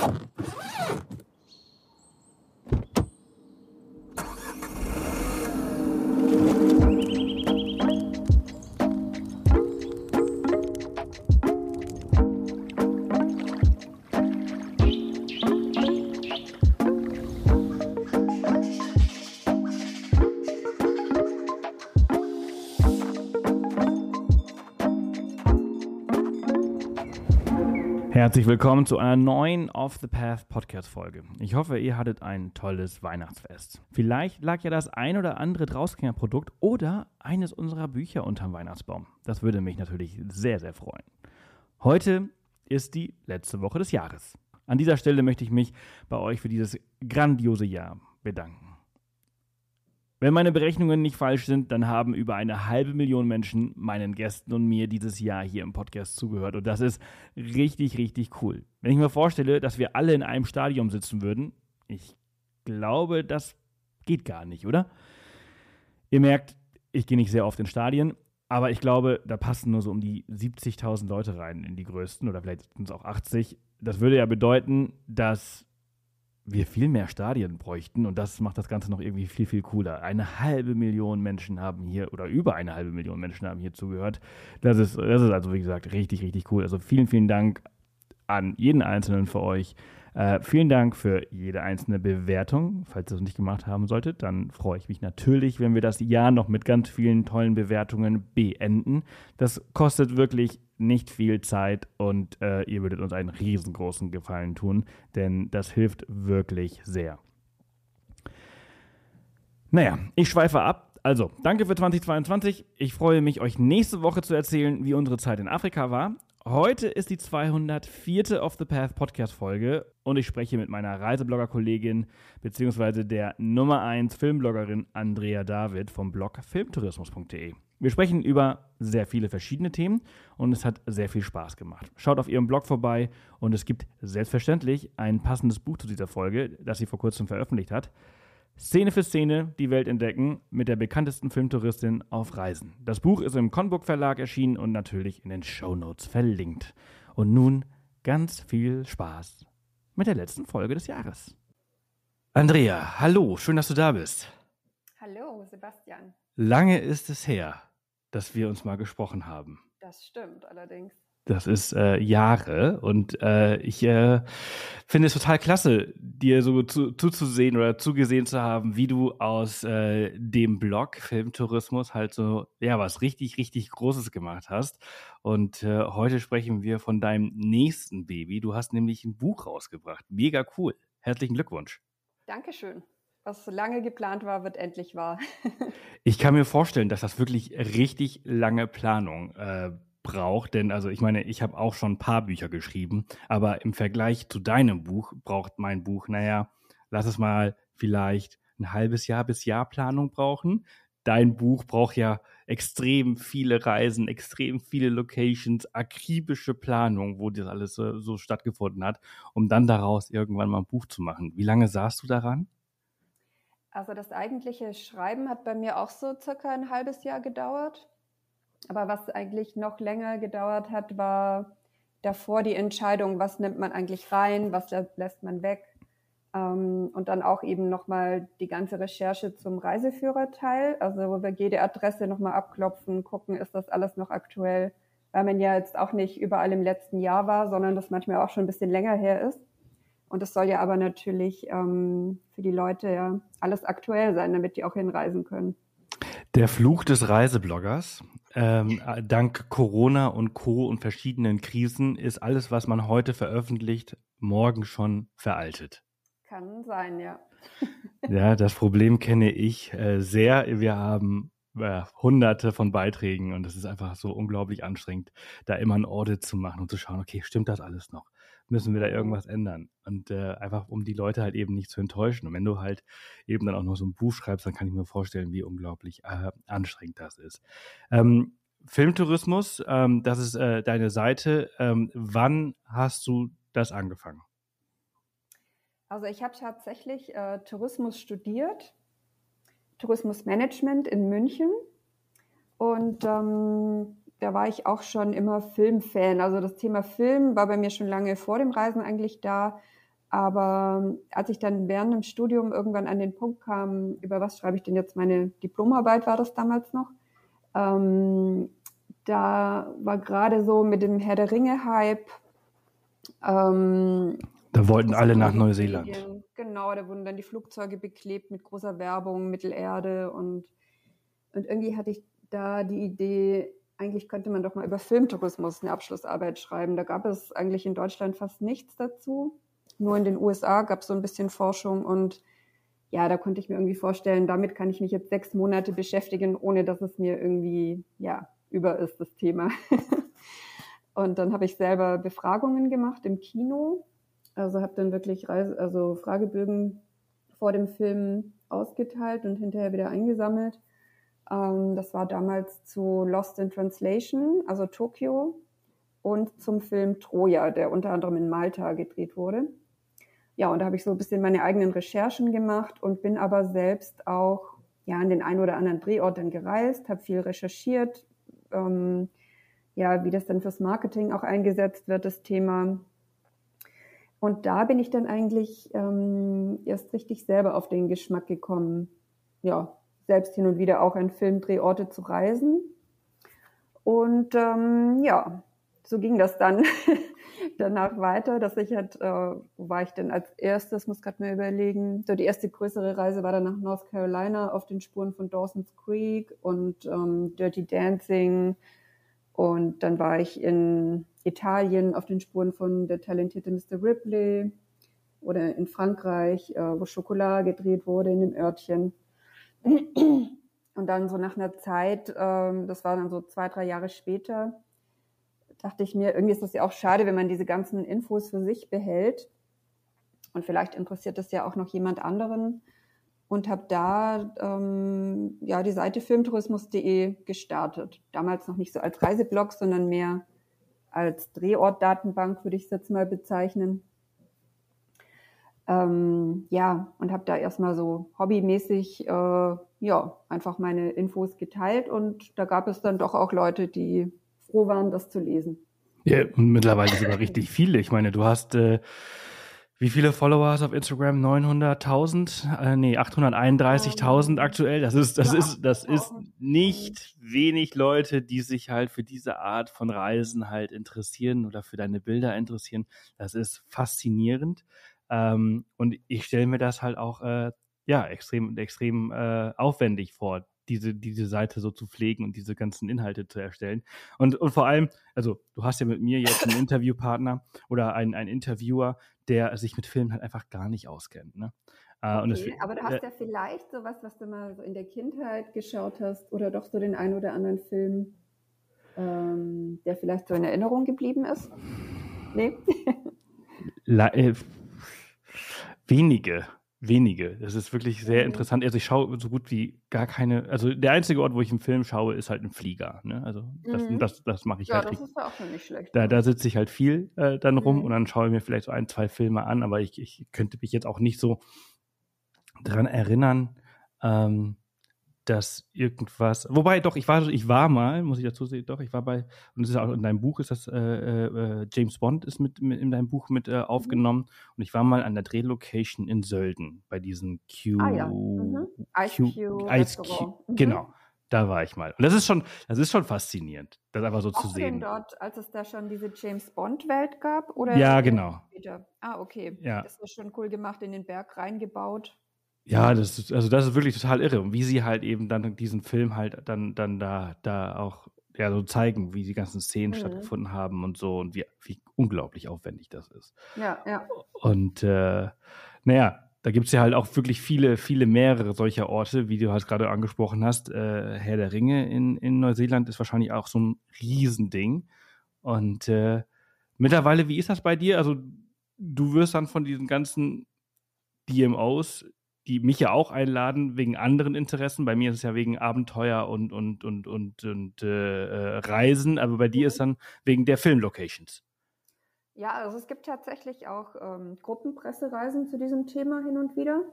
you Herzlich willkommen zu einer neuen Off the Path Podcast Folge. Ich hoffe, ihr hattet ein tolles Weihnachtsfest. Vielleicht lag ja das ein oder andere Drausgängerprodukt oder eines unserer Bücher unterm Weihnachtsbaum. Das würde mich natürlich sehr, sehr freuen. Heute ist die letzte Woche des Jahres. An dieser Stelle möchte ich mich bei euch für dieses grandiose Jahr bedanken. Wenn meine Berechnungen nicht falsch sind, dann haben über eine halbe Million Menschen meinen Gästen und mir dieses Jahr hier im Podcast zugehört. Und das ist richtig, richtig cool. Wenn ich mir vorstelle, dass wir alle in einem Stadion sitzen würden, ich glaube, das geht gar nicht, oder? Ihr merkt, ich gehe nicht sehr oft in Stadien, aber ich glaube, da passen nur so um die 70.000 Leute rein in die größten oder vielleicht sind es auch 80. Das würde ja bedeuten, dass wir viel mehr Stadien bräuchten und das macht das Ganze noch irgendwie viel, viel cooler. Eine halbe Million Menschen haben hier oder über eine halbe Million Menschen haben hier zugehört. Das ist, das ist also, wie gesagt, richtig, richtig cool. Also vielen, vielen Dank an jeden Einzelnen für euch. Äh, vielen Dank für jede einzelne Bewertung. Falls ihr das nicht gemacht haben solltet, dann freue ich mich natürlich, wenn wir das Jahr noch mit ganz vielen tollen Bewertungen beenden. Das kostet wirklich nicht viel Zeit und äh, ihr würdet uns einen riesengroßen Gefallen tun, denn das hilft wirklich sehr. Naja, ich schweife ab. Also, danke für 2022. Ich freue mich, euch nächste Woche zu erzählen, wie unsere Zeit in Afrika war. Heute ist die 204. Off the Path Podcast Folge und ich spreche mit meiner Reiseblogger-Kollegin bzw. der Nummer 1 Filmbloggerin Andrea David vom Blog filmtourismus.de. Wir sprechen über sehr viele verschiedene Themen und es hat sehr viel Spaß gemacht. Schaut auf ihrem Blog vorbei und es gibt selbstverständlich ein passendes Buch zu dieser Folge, das sie vor kurzem veröffentlicht hat. Szene für Szene die Welt entdecken mit der bekanntesten Filmtouristin auf Reisen. Das Buch ist im Conbook Verlag erschienen und natürlich in den Show Notes verlinkt. Und nun ganz viel Spaß mit der letzten Folge des Jahres. Andrea, hallo, schön, dass du da bist. Hallo, Sebastian. Lange ist es her, dass wir uns mal gesprochen haben. Das stimmt allerdings. Das ist äh, Jahre und äh, ich äh, finde es total klasse, dir so zu, zuzusehen oder zugesehen zu haben, wie du aus äh, dem Blog Filmtourismus halt so ja was richtig richtig Großes gemacht hast. Und äh, heute sprechen wir von deinem nächsten Baby. Du hast nämlich ein Buch rausgebracht. Mega cool. Herzlichen Glückwunsch. Dankeschön was so lange geplant war, wird endlich wahr. ich kann mir vorstellen, dass das wirklich richtig lange Planung äh, braucht, denn also ich meine, ich habe auch schon ein paar Bücher geschrieben, aber im Vergleich zu deinem Buch braucht mein Buch, naja, lass es mal vielleicht ein halbes Jahr bis Jahr Planung brauchen. Dein Buch braucht ja extrem viele Reisen, extrem viele Locations, akribische Planung, wo das alles so, so stattgefunden hat, um dann daraus irgendwann mal ein Buch zu machen. Wie lange saßt du daran? Also das eigentliche Schreiben hat bei mir auch so circa ein halbes Jahr gedauert. Aber was eigentlich noch länger gedauert hat, war davor die Entscheidung, was nimmt man eigentlich rein, was lässt man weg. Ähm, und dann auch eben nochmal die ganze Recherche zum Reiseführerteil, also wo wir jede Adresse nochmal abklopfen, gucken, ist das alles noch aktuell, weil man ja jetzt auch nicht überall im letzten Jahr war, sondern das manchmal auch schon ein bisschen länger her ist. Und es soll ja aber natürlich ähm, für die Leute ja alles aktuell sein, damit die auch hinreisen können. Der Fluch des Reisebloggers. Ähm, dank Corona und Co. und verschiedenen Krisen ist alles, was man heute veröffentlicht, morgen schon veraltet. Kann sein, ja. ja, das Problem kenne ich äh, sehr. Wir haben äh, hunderte von Beiträgen und es ist einfach so unglaublich anstrengend, da immer ein Audit zu machen und zu schauen, okay, stimmt das alles noch? Müssen wir da irgendwas ändern? Und äh, einfach, um die Leute halt eben nicht zu enttäuschen. Und wenn du halt eben dann auch noch so ein Buch schreibst, dann kann ich mir vorstellen, wie unglaublich äh, anstrengend das ist. Ähm, Filmtourismus, ähm, das ist äh, deine Seite. Ähm, wann hast du das angefangen? Also ich habe tatsächlich äh, Tourismus studiert Tourismusmanagement in München. Und ähm, da war ich auch schon immer Filmfan. Also das Thema Film war bei mir schon lange vor dem Reisen eigentlich da. Aber als ich dann während dem Studium irgendwann an den Punkt kam, über was schreibe ich denn jetzt meine Diplomarbeit, war das damals noch, ähm, da war gerade so mit dem Herr der Ringe-Hype. Ähm, da wollten alle nach Neuseeland. Genau, da wurden dann die Flugzeuge beklebt mit großer Werbung, Mittelerde und, und irgendwie hatte ich da die Idee, eigentlich könnte man doch mal über Filmtourismus eine Abschlussarbeit schreiben. Da gab es eigentlich in Deutschland fast nichts dazu. Nur in den USA gab es so ein bisschen Forschung und ja, da konnte ich mir irgendwie vorstellen, damit kann ich mich jetzt sechs Monate beschäftigen, ohne dass es mir irgendwie, ja, über ist, das Thema. und dann habe ich selber Befragungen gemacht im Kino. Also habe dann wirklich Reise, also Fragebögen vor dem Film ausgeteilt und hinterher wieder eingesammelt. Ähm, das war damals zu Lost in Translation, also Tokio, und zum Film Troja, der unter anderem in Malta gedreht wurde. Ja, und da habe ich so ein bisschen meine eigenen Recherchen gemacht und bin aber selbst auch ja an den einen oder anderen Drehort dann gereist, habe viel recherchiert, ähm, ja, wie das dann fürs Marketing auch eingesetzt wird, das Thema. Und da bin ich dann eigentlich ähm, erst richtig selber auf den Geschmack gekommen, ja, selbst hin und wieder auch an Filmdrehorte zu reisen. Und ähm, ja, so ging das dann danach weiter, dass ich halt, äh, wo war ich denn als erstes, muss gerade mir überlegen, so die erste größere Reise war dann nach North Carolina auf den Spuren von Dawson's Creek und ähm, Dirty Dancing und dann war ich in Italien auf den Spuren von der talentierte Mr. Ripley oder in Frankreich, äh, wo Schokolade gedreht wurde in dem Örtchen. Und dann so nach einer Zeit, ähm, das war dann so zwei, drei Jahre später, dachte ich mir, irgendwie ist das ja auch schade, wenn man diese ganzen Infos für sich behält. Und vielleicht interessiert das ja auch noch jemand anderen. Und habe da ähm, ja die Seite filmtourismus.de gestartet. Damals noch nicht so als Reiseblog, sondern mehr als Drehortdatenbank, würde ich es jetzt mal bezeichnen. Ähm, ja, und habe da erstmal so hobbymäßig äh, ja einfach meine Infos geteilt und da gab es dann doch auch Leute, die froh waren, das zu lesen. Ja, und mittlerweile sogar richtig viele. Ich meine, du hast äh, wie viele Follower hast du auf Instagram? 900.000? Äh, nee, 831.000 aktuell. Das ist, das ist, das ist nicht wenig Leute, die sich halt für diese Art von Reisen halt interessieren oder für deine Bilder interessieren. Das ist faszinierend. Ähm, und ich stelle mir das halt auch, äh, ja, extrem, extrem äh, aufwendig vor, diese, diese Seite so zu pflegen und diese ganzen Inhalte zu erstellen. Und, und vor allem, also du hast ja mit mir jetzt einen Interviewpartner oder einen, einen Interviewer, der sich mit Filmen halt einfach gar nicht auskennt. Ne? Äh, okay, das, aber du hast äh, ja vielleicht sowas, was du mal so in der Kindheit geschaut hast oder doch so den einen oder anderen Film, ähm, der vielleicht so in Erinnerung geblieben ist? Nee? äh, wenige wenige. Das ist wirklich sehr mhm. interessant. Also ich schaue so gut wie gar keine, also der einzige Ort, wo ich einen Film schaue, ist halt ein Flieger. Ne? Also das, mhm. das, das mache ich ja, halt. Ja, das ist ja auch nicht schlecht. Da, da sitze ich halt viel äh, dann rum mhm. und dann schaue ich mir vielleicht so ein, zwei Filme an, aber ich, ich könnte mich jetzt auch nicht so dran erinnern, ähm, dass irgendwas, wobei doch, ich war, ich war mal, muss ich dazu sehen, doch, ich war bei, und das ist auch in deinem Buch, ist das, äh, äh, James Bond ist mit, mit, in deinem Buch mit äh, aufgenommen und ich war mal an der Drehlocation in Sölden bei diesem Q, ah, ja. mhm. Ice Q, Ice Q, mhm. genau. Da war ich mal. Und das ist schon, das ist schon faszinierend, das einfach so auch zu sehen. dort, als es da schon diese James Bond Welt gab, oder? Ja, genau. Später? Ah, okay. Ja. Das war schon cool gemacht, in den Berg reingebaut. Ja, das ist, also das ist wirklich total irre. Und wie sie halt eben dann diesen Film halt dann, dann da, da auch ja, so zeigen, wie die ganzen Szenen mhm. stattgefunden haben und so und wie, wie unglaublich aufwendig das ist. Ja, ja. Und äh, naja, da gibt es ja halt auch wirklich viele, viele mehrere solcher Orte, wie du halt gerade angesprochen hast. Äh, Herr der Ringe in, in Neuseeland ist wahrscheinlich auch so ein Riesending. Und äh, mittlerweile, wie ist das bei dir? Also, du wirst dann von diesen ganzen DMOs die mich ja auch einladen wegen anderen Interessen. Bei mir ist es ja wegen Abenteuer und, und, und, und, und äh, Reisen, aber bei dir ist dann wegen der Filmlocations. Ja, also es gibt tatsächlich auch ähm, Gruppenpressereisen zu diesem Thema hin und wieder.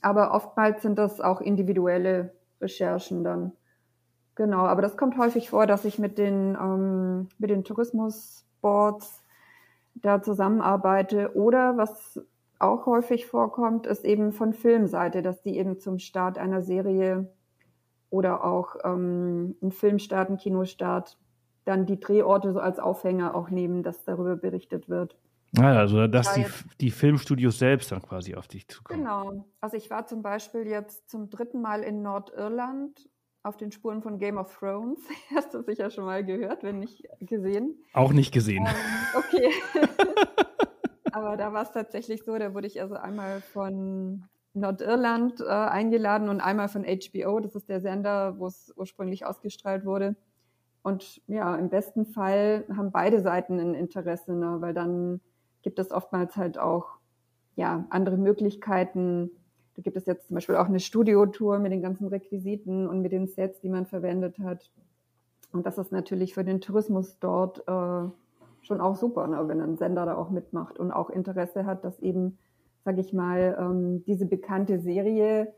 Aber oftmals sind das auch individuelle Recherchen dann. Genau, aber das kommt häufig vor, dass ich mit den, ähm, mit den Tourismusboards da zusammenarbeite. Oder was auch häufig vorkommt, ist eben von Filmseite, dass die eben zum Start einer Serie oder auch ähm, ein Filmstart, ein Kinostart, dann die Drehorte so als Aufhänger auch nehmen, dass darüber berichtet wird. Ah, also dass die, die Filmstudios selbst dann quasi auf dich zukommen. Genau. Also ich war zum Beispiel jetzt zum dritten Mal in Nordirland auf den Spuren von Game of Thrones. Hast du sicher schon mal gehört, wenn nicht gesehen. Auch nicht gesehen. Ähm, okay. Aber da war es tatsächlich so, da wurde ich also einmal von Nordirland äh, eingeladen und einmal von HBO, das ist der Sender, wo es ursprünglich ausgestrahlt wurde. Und ja, im besten Fall haben beide Seiten ein Interesse, ne? weil dann gibt es oftmals halt auch ja, andere Möglichkeiten. Da gibt es jetzt zum Beispiel auch eine Studiotour mit den ganzen Requisiten und mit den Sets, die man verwendet hat. Und das ist natürlich für den Tourismus dort äh, schon auch super, ne, wenn ein Sender da auch mitmacht und auch Interesse hat, dass eben, sag ich mal, ähm, diese bekannte Serie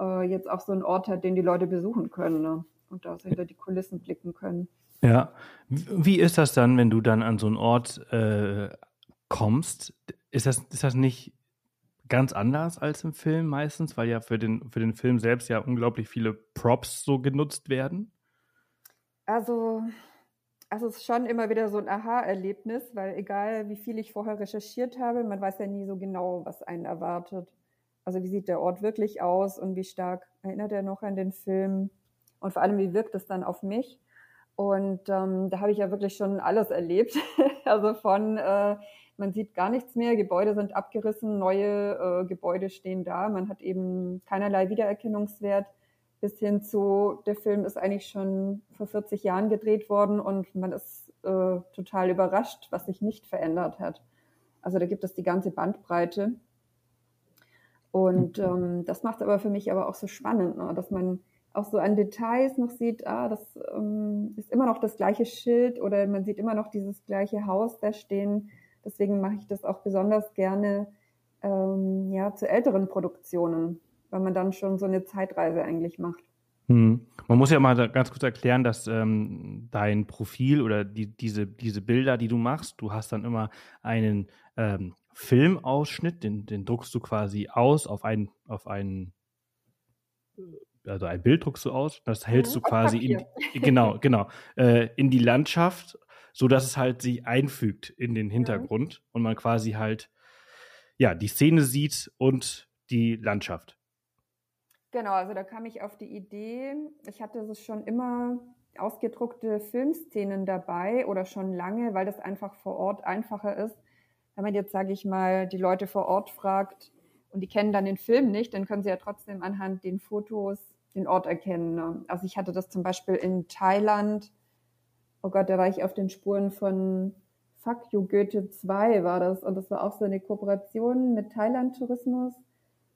äh, jetzt auch so einen Ort hat, den die Leute besuchen können ne, und da hinter die Kulissen blicken können. Ja, wie ist das dann, wenn du dann an so einen Ort äh, kommst, ist das, ist das nicht ganz anders als im Film meistens, weil ja für den, für den Film selbst ja unglaublich viele Props so genutzt werden? Also, also es ist schon immer wieder so ein Aha-Erlebnis, weil egal wie viel ich vorher recherchiert habe, man weiß ja nie so genau, was einen erwartet. Also wie sieht der Ort wirklich aus und wie stark erinnert er noch an den Film und vor allem wie wirkt es dann auf mich. Und ähm, da habe ich ja wirklich schon alles erlebt. also von äh, man sieht gar nichts mehr, Gebäude sind abgerissen, neue äh, Gebäude stehen da, man hat eben keinerlei Wiedererkennungswert bis hin zu, der Film ist eigentlich schon vor 40 Jahren gedreht worden und man ist äh, total überrascht, was sich nicht verändert hat. Also da gibt es die ganze Bandbreite. Und ähm, das macht es aber für mich aber auch so spannend, ne? dass man auch so an Details noch sieht, ah, das ähm, ist immer noch das gleiche Schild oder man sieht immer noch dieses gleiche Haus da stehen. Deswegen mache ich das auch besonders gerne ähm, ja, zu älteren Produktionen, weil man dann schon so eine Zeitreise eigentlich macht. Hm. Man muss ja mal ganz kurz erklären, dass ähm, dein Profil oder die, diese, diese Bilder, die du machst, du hast dann immer einen ähm, Filmausschnitt, den, den druckst du quasi aus auf ein, auf einen, also ein Bild druckst du aus, das hältst mhm, du quasi in, genau, genau, äh, in die Landschaft so dass es halt sich einfügt in den Hintergrund mhm. und man quasi halt ja die Szene sieht und die Landschaft. Genau, also da kam ich auf die Idee, ich hatte es schon immer ausgedruckte Filmszenen dabei oder schon lange, weil das einfach vor Ort einfacher ist. Wenn man jetzt, sage ich mal, die Leute vor Ort fragt und die kennen dann den Film nicht, dann können sie ja trotzdem anhand den Fotos den Ort erkennen. Ne? Also ich hatte das zum Beispiel in Thailand oh Gott, da war ich auf den Spuren von Fuck You Goethe 2 war das. Und das war auch so eine Kooperation mit Thailand Tourismus.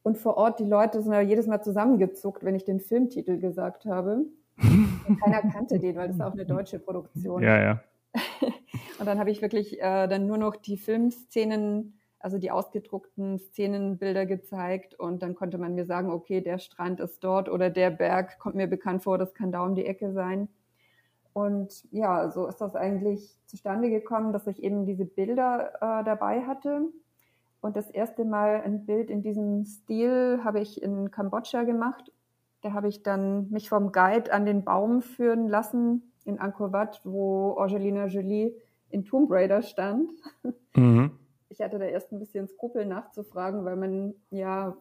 Und vor Ort, die Leute sind ja jedes Mal zusammengezuckt, wenn ich den Filmtitel gesagt habe. Und keiner kannte den, weil das war auch eine deutsche Produktion. Ja, ja. und dann habe ich wirklich äh, dann nur noch die Filmszenen, also die ausgedruckten Szenenbilder gezeigt und dann konnte man mir sagen, okay, der Strand ist dort oder der Berg kommt mir bekannt vor, das kann da um die Ecke sein. Und ja, so ist das eigentlich zustande gekommen, dass ich eben diese Bilder äh, dabei hatte. Und das erste Mal ein Bild in diesem Stil habe ich in Kambodscha gemacht. Da habe ich dann mich vom Guide an den Baum führen lassen in Angkor Wat, wo Angelina Jolie in Tomb Raider stand. Mhm. Ich hatte da erst ein bisschen Skrupel nachzufragen, weil man ja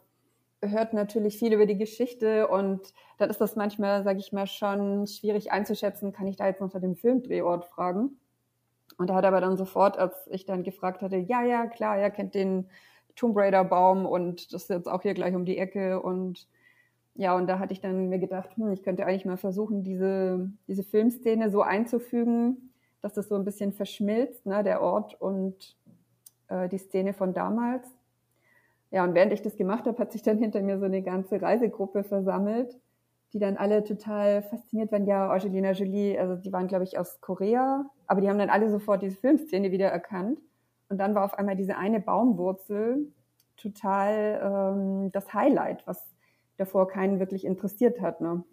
hört natürlich viel über die Geschichte und dann ist das manchmal, sage ich mal, schon schwierig einzuschätzen, kann ich da jetzt noch nach dem Filmdrehort fragen? Und er hat aber dann sofort, als ich dann gefragt hatte, ja, ja, klar, er kennt den Tomb Raider Baum und das ist jetzt auch hier gleich um die Ecke und ja, und da hatte ich dann mir gedacht, hm, ich könnte eigentlich mal versuchen, diese, diese Filmszene so einzufügen, dass das so ein bisschen verschmilzt, ne, der Ort und äh, die Szene von damals. Ja, und während ich das gemacht habe, hat sich dann hinter mir so eine ganze Reisegruppe versammelt, die dann alle total fasziniert waren. Ja, Angelina Jolie, also die waren, glaube ich, aus Korea, aber die haben dann alle sofort diese Filmszene wieder erkannt. Und dann war auf einmal diese eine Baumwurzel total ähm, das Highlight, was davor keinen wirklich interessiert hat. Ne?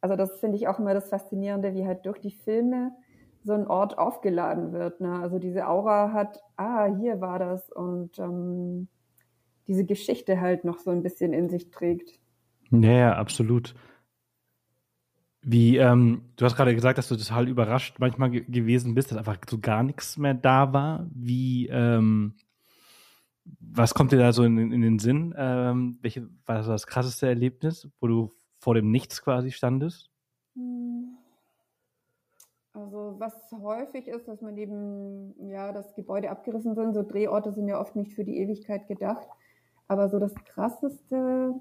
Also das finde ich auch immer das Faszinierende, wie halt durch die Filme so ein Ort aufgeladen wird. Ne? Also diese Aura hat, ah, hier war das und ähm, diese Geschichte halt noch so ein bisschen in sich trägt. Ja, ja absolut. Wie, ähm, du hast gerade gesagt, dass du total überrascht manchmal ge gewesen bist, dass einfach so gar nichts mehr da war. Wie, ähm, was kommt dir da so in, in den Sinn? Ähm, welche war das, krasseste Erlebnis, wo du vor dem Nichts quasi standest? Hm. Also was häufig ist, dass man eben, ja, das Gebäude abgerissen sind. So Drehorte sind ja oft nicht für die Ewigkeit gedacht. Aber so das Krasseste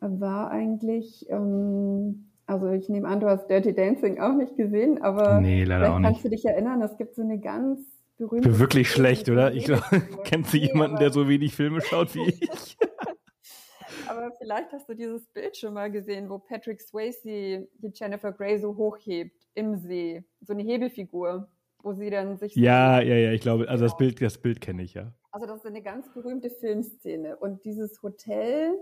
war eigentlich, ähm, also ich nehme an, du hast Dirty Dancing auch nicht gesehen, aber nee, leider auch nicht. kannst du dich erinnern, es gibt so eine ganz berühmte... Wirklich schlecht, oder? Ich glaube, kennst du jemanden, der so wenig Filme schaut wie ich? aber vielleicht hast du dieses Bild schon mal gesehen, wo Patrick Swayze die Jennifer Grey so hochhebt im See. So eine Hebelfigur, wo sie dann sich. Ja, so ja, ja, ich glaube, also das Bild, das Bild kenne ich ja. Also das ist eine ganz berühmte Filmszene. Und dieses Hotel,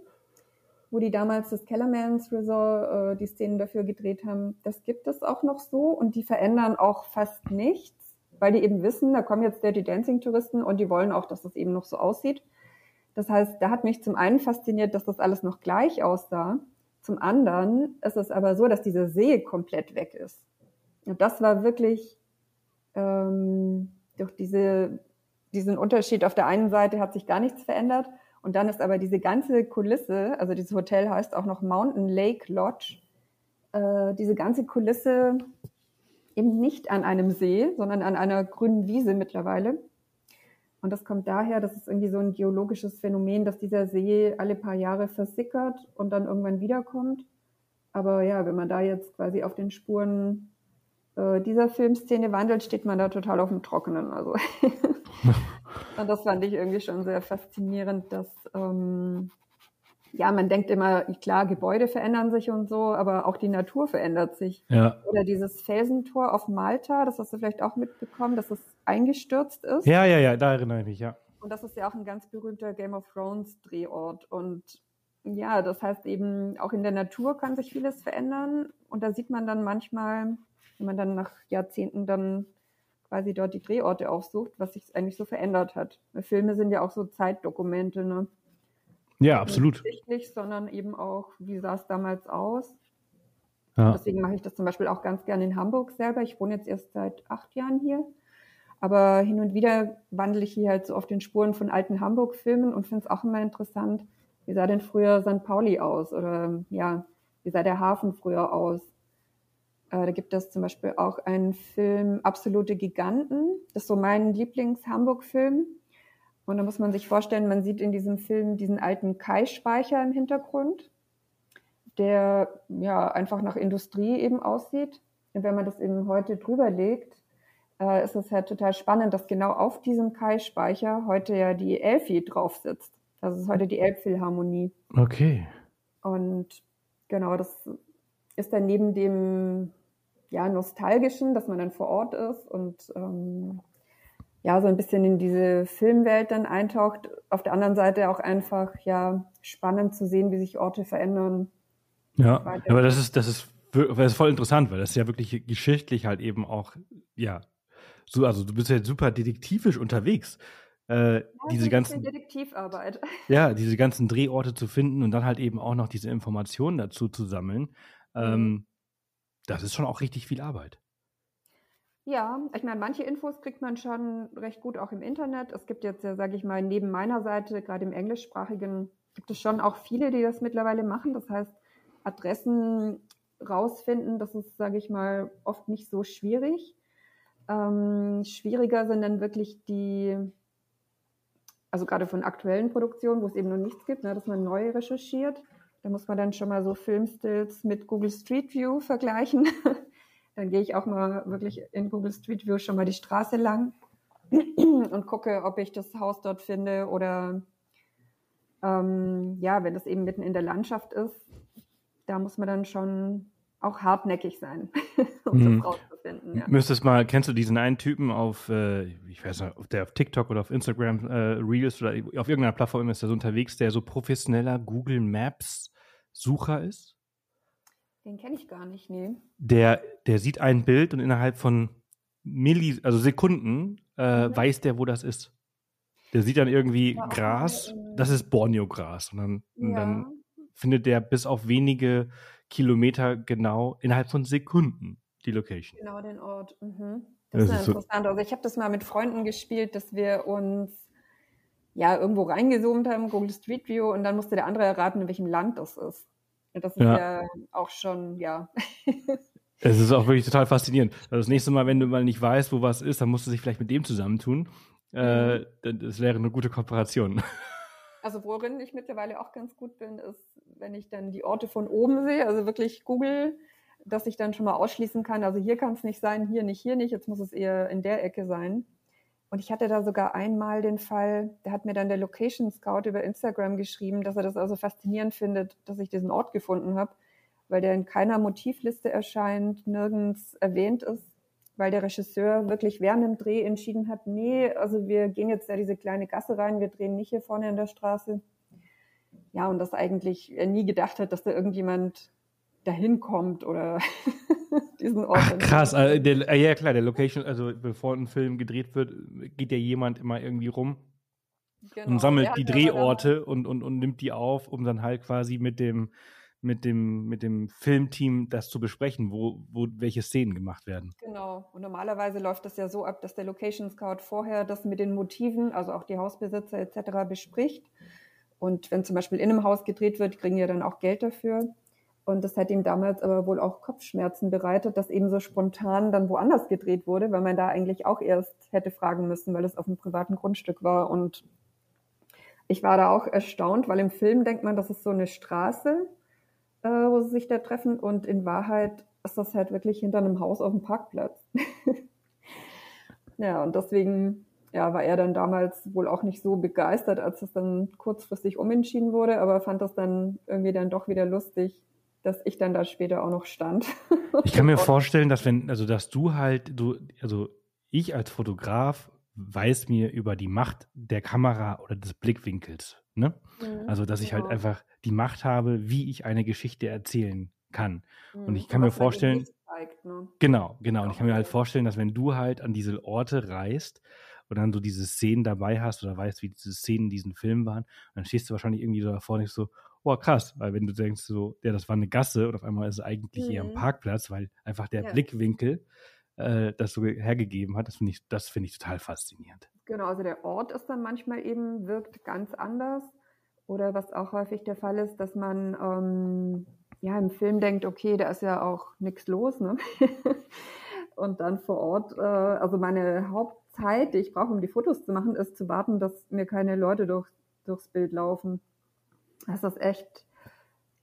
wo die damals das Kellermans Resort äh, die Szenen dafür gedreht haben, das gibt es auch noch so und die verändern auch fast nichts, weil die eben wissen, da kommen jetzt Dirty Dancing Touristen und die wollen auch, dass das eben noch so aussieht. Das heißt, da hat mich zum einen fasziniert, dass das alles noch gleich aussah. Zum anderen ist es aber so, dass dieser See komplett weg ist. Und das war wirklich ähm, durch diese, diesen Unterschied. Auf der einen Seite hat sich gar nichts verändert und dann ist aber diese ganze Kulisse, also dieses Hotel heißt auch noch Mountain Lake Lodge, äh, diese ganze Kulisse eben nicht an einem See, sondern an einer grünen Wiese mittlerweile. Und das kommt daher, das ist irgendwie so ein geologisches Phänomen, dass dieser See alle paar Jahre versickert und dann irgendwann wiederkommt. Aber ja, wenn man da jetzt quasi auf den Spuren äh, dieser Filmszene wandelt, steht man da total auf dem Trockenen. Also und das fand ich irgendwie schon sehr faszinierend, dass ähm, ja, man denkt immer, klar, Gebäude verändern sich und so, aber auch die Natur verändert sich. Ja. Oder dieses Felsentor auf Malta, das hast du vielleicht auch mitbekommen, dass es eingestürzt ist. Ja, ja, ja, da erinnere ich mich, ja. Und das ist ja auch ein ganz berühmter Game of Thrones Drehort. Und ja, das heißt eben, auch in der Natur kann sich vieles verändern. Und da sieht man dann manchmal, wenn man dann nach Jahrzehnten dann quasi dort die Drehorte aufsucht, was sich eigentlich so verändert hat. Filme sind ja auch so Zeitdokumente, ne? Ja, absolut. Nicht Nicht, sondern eben auch, wie sah es damals aus. Ja. Deswegen mache ich das zum Beispiel auch ganz gerne in Hamburg selber. Ich wohne jetzt erst seit acht Jahren hier. Aber hin und wieder wandle ich hier halt so auf den Spuren von alten Hamburg-Filmen und finde es auch immer interessant, wie sah denn früher St. Pauli aus? Oder ja, wie sah der Hafen früher aus? Äh, da gibt es zum Beispiel auch einen Film Absolute Giganten. Das ist so mein Lieblings-Hamburg-Film. Und da muss man sich vorstellen, man sieht in diesem Film diesen alten Kai-Speicher im Hintergrund, der ja einfach nach Industrie eben aussieht. Und wenn man das eben heute drüber legt, äh, ist es halt total spannend, dass genau auf diesem Kai-Speicher heute ja die Elfi drauf sitzt. Das ist heute die Elbphilharmonie. Okay. Und genau, das ist dann neben dem ja, nostalgischen, dass man dann vor Ort ist und ähm, ja, so ein bisschen in diese Filmwelt dann eintaucht. Auf der anderen Seite auch einfach, ja, spannend zu sehen, wie sich Orte verändern. Ja, aber das ist, das ist, das ist voll interessant, weil das ist ja wirklich geschichtlich halt eben auch, ja, so, also du bist ja super detektivisch unterwegs. Äh, ja, diese ganzen Detektivarbeit. Ja, diese ganzen Drehorte zu finden und dann halt eben auch noch diese Informationen dazu zu sammeln. Ähm, mhm. Das ist schon auch richtig viel Arbeit. Ja, ich meine, manche Infos kriegt man schon recht gut auch im Internet. Es gibt jetzt ja, sage ich mal, neben meiner Seite, gerade im englischsprachigen, gibt es schon auch viele, die das mittlerweile machen. Das heißt, Adressen rausfinden, das ist, sage ich mal, oft nicht so schwierig. Ähm, schwieriger sind dann wirklich die, also gerade von aktuellen Produktionen, wo es eben noch nichts gibt, ne, dass man neu recherchiert. Da muss man dann schon mal so Filmstills mit Google Street View vergleichen. Dann gehe ich auch mal wirklich in Google Street View schon mal die Straße lang und gucke, ob ich das Haus dort finde oder ähm, ja, wenn das eben mitten in der Landschaft ist, da muss man dann schon auch hartnäckig sein, um mhm. das rauszufinden. Ja. Müsstest mal, kennst du diesen einen Typen auf, äh, ich weiß nicht, auf der auf TikTok oder auf Instagram äh, Reels oder auf irgendeiner Plattform ist der so unterwegs, der so professioneller Google Maps Sucher ist? Den kenne ich gar nicht, nee. Der, der sieht ein Bild und innerhalb von Milli, also Sekunden äh, mhm. weiß der, wo das ist. Der sieht dann irgendwie ja, Gras, okay. das ist Borneo-Gras. Und, dann, ja. und dann findet der bis auf wenige Kilometer genau innerhalb von Sekunden die Location. Genau, den Ort. Mhm. Das, das, ist, interessant. So also ich habe das mal mit Freunden gespielt, dass wir uns ja irgendwo reingezoomt haben, Google Street View, und dann musste der andere erraten, in welchem Land das ist. Und das ist ja, ja auch schon, ja. Es ist auch wirklich total faszinierend. Also das nächste Mal, wenn du mal nicht weißt, wo was ist, dann musst du dich vielleicht mit dem zusammentun. Äh, mhm. das wäre eine gute Kooperation. Also worin ich mittlerweile auch ganz gut bin, ist, wenn ich dann die Orte von oben sehe, also wirklich Google, dass ich dann schon mal ausschließen kann, also hier kann es nicht sein, hier nicht, hier nicht, jetzt muss es eher in der Ecke sein. Und ich hatte da sogar einmal den Fall, da hat mir dann der Location Scout über Instagram geschrieben, dass er das also faszinierend findet, dass ich diesen Ort gefunden habe, weil der in keiner Motivliste erscheint, nirgends erwähnt ist weil der Regisseur wirklich während dem Dreh entschieden hat, nee, also wir gehen jetzt da diese kleine Gasse rein, wir drehen nicht hier vorne in der Straße. Ja, und das eigentlich er nie gedacht hat, dass da irgendjemand dahin kommt oder diesen Ort. Ach, krass, also der, äh, ja klar, der Location, also bevor ein Film gedreht wird, geht ja jemand immer irgendwie rum genau. und sammelt die Drehorte und, und, und nimmt die auf, um dann halt quasi mit dem mit dem, mit dem Filmteam das zu besprechen, wo, wo welche Szenen gemacht werden. Genau. Und normalerweise läuft das ja so ab, dass der Location Scout vorher das mit den Motiven, also auch die Hausbesitzer etc. bespricht. Und wenn zum Beispiel in einem Haus gedreht wird, kriegen ja dann auch Geld dafür. Und das hat ihm damals aber wohl auch Kopfschmerzen bereitet, dass eben so spontan dann woanders gedreht wurde, weil man da eigentlich auch erst hätte fragen müssen, weil es auf einem privaten Grundstück war. Und ich war da auch erstaunt, weil im Film denkt man, das ist so eine Straße äh, wo sie sich da treffen. Und in Wahrheit ist das halt wirklich hinter einem Haus auf dem Parkplatz. ja, und deswegen ja, war er dann damals wohl auch nicht so begeistert, als es dann kurzfristig umentschieden wurde, aber fand das dann irgendwie dann doch wieder lustig, dass ich dann da später auch noch stand. Ich kann mir vorstellen, dass wenn, also dass du halt, du, also ich als Fotograf weiß mir über die Macht der Kamera oder des Blickwinkels. Ne? Mhm, also, dass ich halt genau. halt einfach die Macht habe, wie ich eine Geschichte erzählen kann. Mhm. Und ich kann mir vorstellen, zeigt, ne? genau, genau. Und ich kann mir halt vorstellen, dass wenn du halt an diese Orte reist und dann so diese Szenen dabei hast oder weißt, wie diese Szenen in diesem Film waren, dann stehst du wahrscheinlich irgendwie so davor und denkst so, oh krass, weil wenn du denkst so, ja, das war eine Gasse und auf einmal ist es eigentlich mhm. eher ein mhm. Parkplatz, weil einfach der ja. Blickwinkel äh, das so hergegeben hat. Das finde ich, das finde ich total faszinierend. Genau, also der Ort ist dann manchmal eben, wirkt ganz anders. Oder was auch häufig der Fall ist, dass man ähm, ja im Film denkt, okay, da ist ja auch nichts los, ne? Und dann vor Ort, äh, also meine Hauptzeit, die ich brauche, um die Fotos zu machen, ist zu warten, dass mir keine Leute durch, durchs Bild laufen. Das ist echt,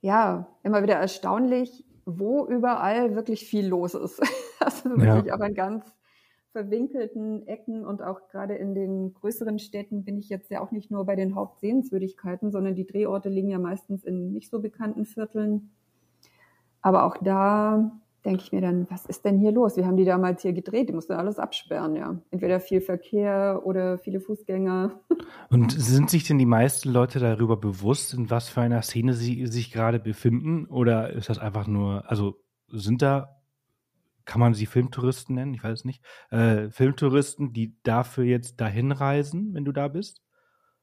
ja, immer wieder erstaunlich, wo überall wirklich viel los ist. Also wirklich ja. auch an ganz verwinkelten Ecken und auch gerade in den größeren Städten bin ich jetzt ja auch nicht nur bei den Hauptsehenswürdigkeiten, sondern die Drehorte liegen ja meistens in nicht so bekannten Vierteln. Aber auch da denke ich mir dann, was ist denn hier los? Wir haben die damals hier gedreht, die mussten alles absperren, ja. Entweder viel Verkehr oder viele Fußgänger. Und sind sich denn die meisten Leute darüber bewusst, in was für einer Szene sie sich gerade befinden? Oder ist das einfach nur, also sind da, kann man sie Filmtouristen nennen? Ich weiß es nicht. Äh, Filmtouristen, die dafür jetzt dahin reisen, wenn du da bist?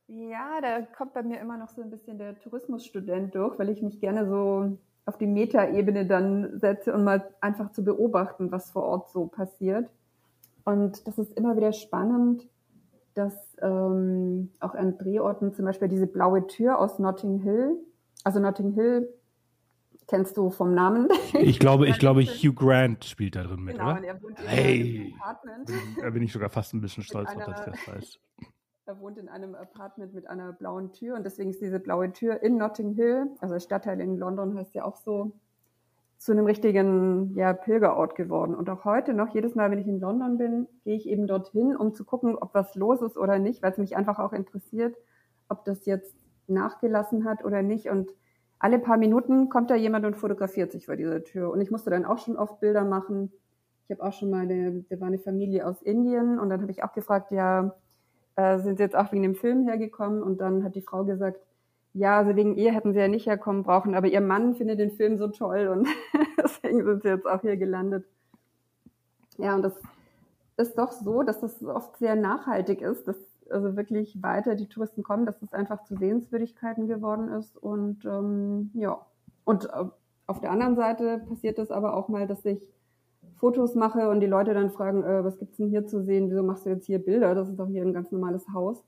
Ja, da kommt bei mir immer noch so ein bisschen der Tourismusstudent durch, weil ich mich gerne so auf die Metaebene dann setze und mal einfach zu beobachten, was vor Ort so passiert. Und das ist immer wieder spannend, dass ähm, auch an Drehorten zum Beispiel diese blaue Tür aus Notting Hill, also Notting Hill kennst du vom Namen. Ich glaube, ich glaube, Hugh Grant spielt da drin mit, genau, oder? Er hey, da bin ich sogar fast ein bisschen stolz auf, dass ich das weiß. Er wohnt in einem Apartment mit einer blauen Tür und deswegen ist diese blaue Tür in Notting Hill, also Stadtteil in London heißt ja auch so, zu einem richtigen ja, Pilgerort geworden. Und auch heute noch, jedes Mal, wenn ich in London bin, gehe ich eben dorthin, um zu gucken, ob was los ist oder nicht, weil es mich einfach auch interessiert, ob das jetzt nachgelassen hat oder nicht. Und alle paar Minuten kommt da jemand und fotografiert sich vor dieser Tür. Und ich musste dann auch schon oft Bilder machen. Ich habe auch schon mal, eine, da war eine Familie aus Indien und dann habe ich auch gefragt, ja, äh, sind jetzt auch wegen dem Film hergekommen und dann hat die Frau gesagt, Ja, also wegen ihr hätten sie ja nicht herkommen brauchen, aber ihr Mann findet den Film so toll und deswegen sind sie jetzt auch hier gelandet. Ja, und das ist doch so, dass das oft sehr nachhaltig ist, dass also wirklich weiter die Touristen kommen, dass das einfach zu Sehenswürdigkeiten geworden ist. Und ähm, ja, und äh, auf der anderen Seite passiert es aber auch mal, dass ich Fotos mache und die Leute dann fragen, äh, was gibt's denn hier zu sehen? Wieso machst du jetzt hier Bilder? Das ist doch hier ein ganz normales Haus.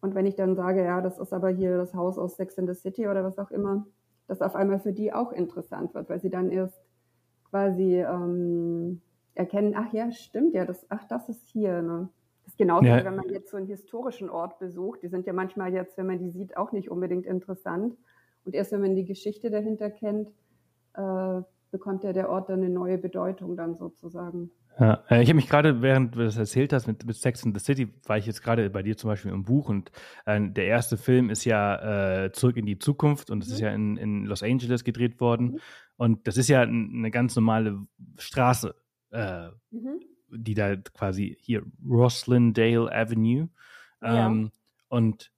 Und wenn ich dann sage, ja, das ist aber hier das Haus aus Sex in the City oder was auch immer, das auf einmal für die auch interessant wird, weil sie dann erst quasi ähm, erkennen, ach ja, stimmt ja, das, ach, das ist hier. Ne? Das ist genauso, ja. wenn man jetzt so einen historischen Ort besucht. Die sind ja manchmal jetzt, wenn man die sieht, auch nicht unbedingt interessant. Und erst wenn man die Geschichte dahinter kennt, äh, bekommt ja der Ort dann eine neue Bedeutung dann sozusagen. Ja, äh, ich habe mich gerade, während du das erzählt hast mit, mit Sex in the City, war ich jetzt gerade bei dir zum Beispiel im Buch und äh, der erste Film ist ja äh, Zurück in die Zukunft und es mhm. ist ja in, in Los Angeles gedreht worden mhm. und das ist ja eine ganz normale Straße, äh, mhm. die da quasi hier Roslindale Avenue ähm, ja. und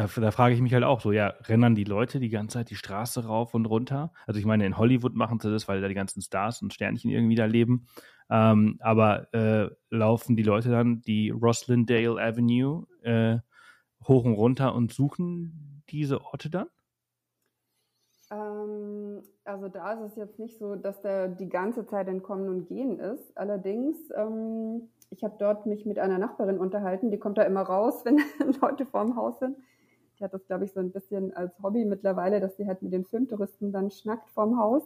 da, da frage ich mich halt auch so, ja, rennen die Leute die ganze Zeit die Straße rauf und runter? Also ich meine, in Hollywood machen sie das, weil da die ganzen Stars und Sternchen irgendwie da leben. Ähm, aber äh, laufen die Leute dann die Roslindale Avenue äh, hoch und runter und suchen diese Orte dann? Ähm, also da ist es jetzt nicht so, dass da die ganze Zeit ein Kommen und Gehen ist. Allerdings, ähm, ich habe dort mich mit einer Nachbarin unterhalten, die kommt da immer raus, wenn Leute vorm Haus sind die hat das, glaube ich, so ein bisschen als Hobby mittlerweile, dass sie halt mit den Filmtouristen dann schnackt vorm Haus.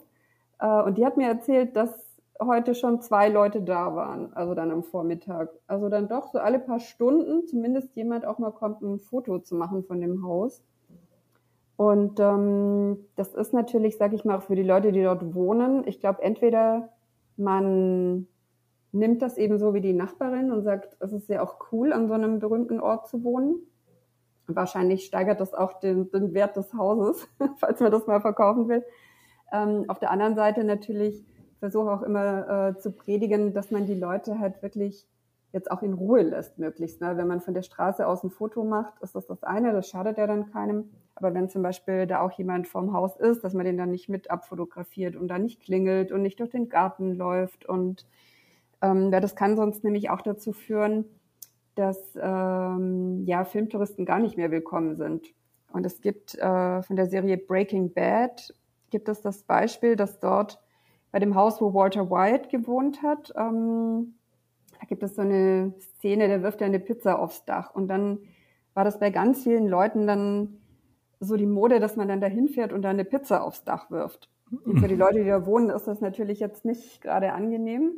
Äh, und die hat mir erzählt, dass heute schon zwei Leute da waren, also dann am Vormittag. Also dann doch so alle paar Stunden zumindest jemand auch mal kommt, ein Foto zu machen von dem Haus. Und ähm, das ist natürlich, sage ich mal, auch für die Leute, die dort wohnen. Ich glaube, entweder man nimmt das eben so wie die Nachbarin und sagt, es ist ja auch cool, an so einem berühmten Ort zu wohnen. Wahrscheinlich steigert das auch den, den Wert des Hauses, falls man das mal verkaufen will. Ähm, auf der anderen Seite natürlich versuche auch immer äh, zu predigen, dass man die Leute halt wirklich jetzt auch in Ruhe lässt, möglichst. Ne? Wenn man von der Straße aus ein Foto macht, ist das das eine, das schadet ja dann keinem. Aber wenn zum Beispiel da auch jemand vorm Haus ist, dass man den dann nicht mit abfotografiert und da nicht klingelt und nicht durch den Garten läuft und ähm, ja, das kann sonst nämlich auch dazu führen, dass ähm, ja, Filmtouristen gar nicht mehr willkommen sind. Und es gibt äh, von der Serie Breaking Bad gibt es das Beispiel, dass dort bei dem Haus, wo Walter White gewohnt hat, ähm, da gibt es so eine Szene, der wirft ja eine Pizza aufs Dach. Und dann war das bei ganz vielen Leuten dann so die Mode, dass man dann da hinfährt und da eine Pizza aufs Dach wirft. Und für die Leute, die da wohnen, ist das natürlich jetzt nicht gerade angenehm.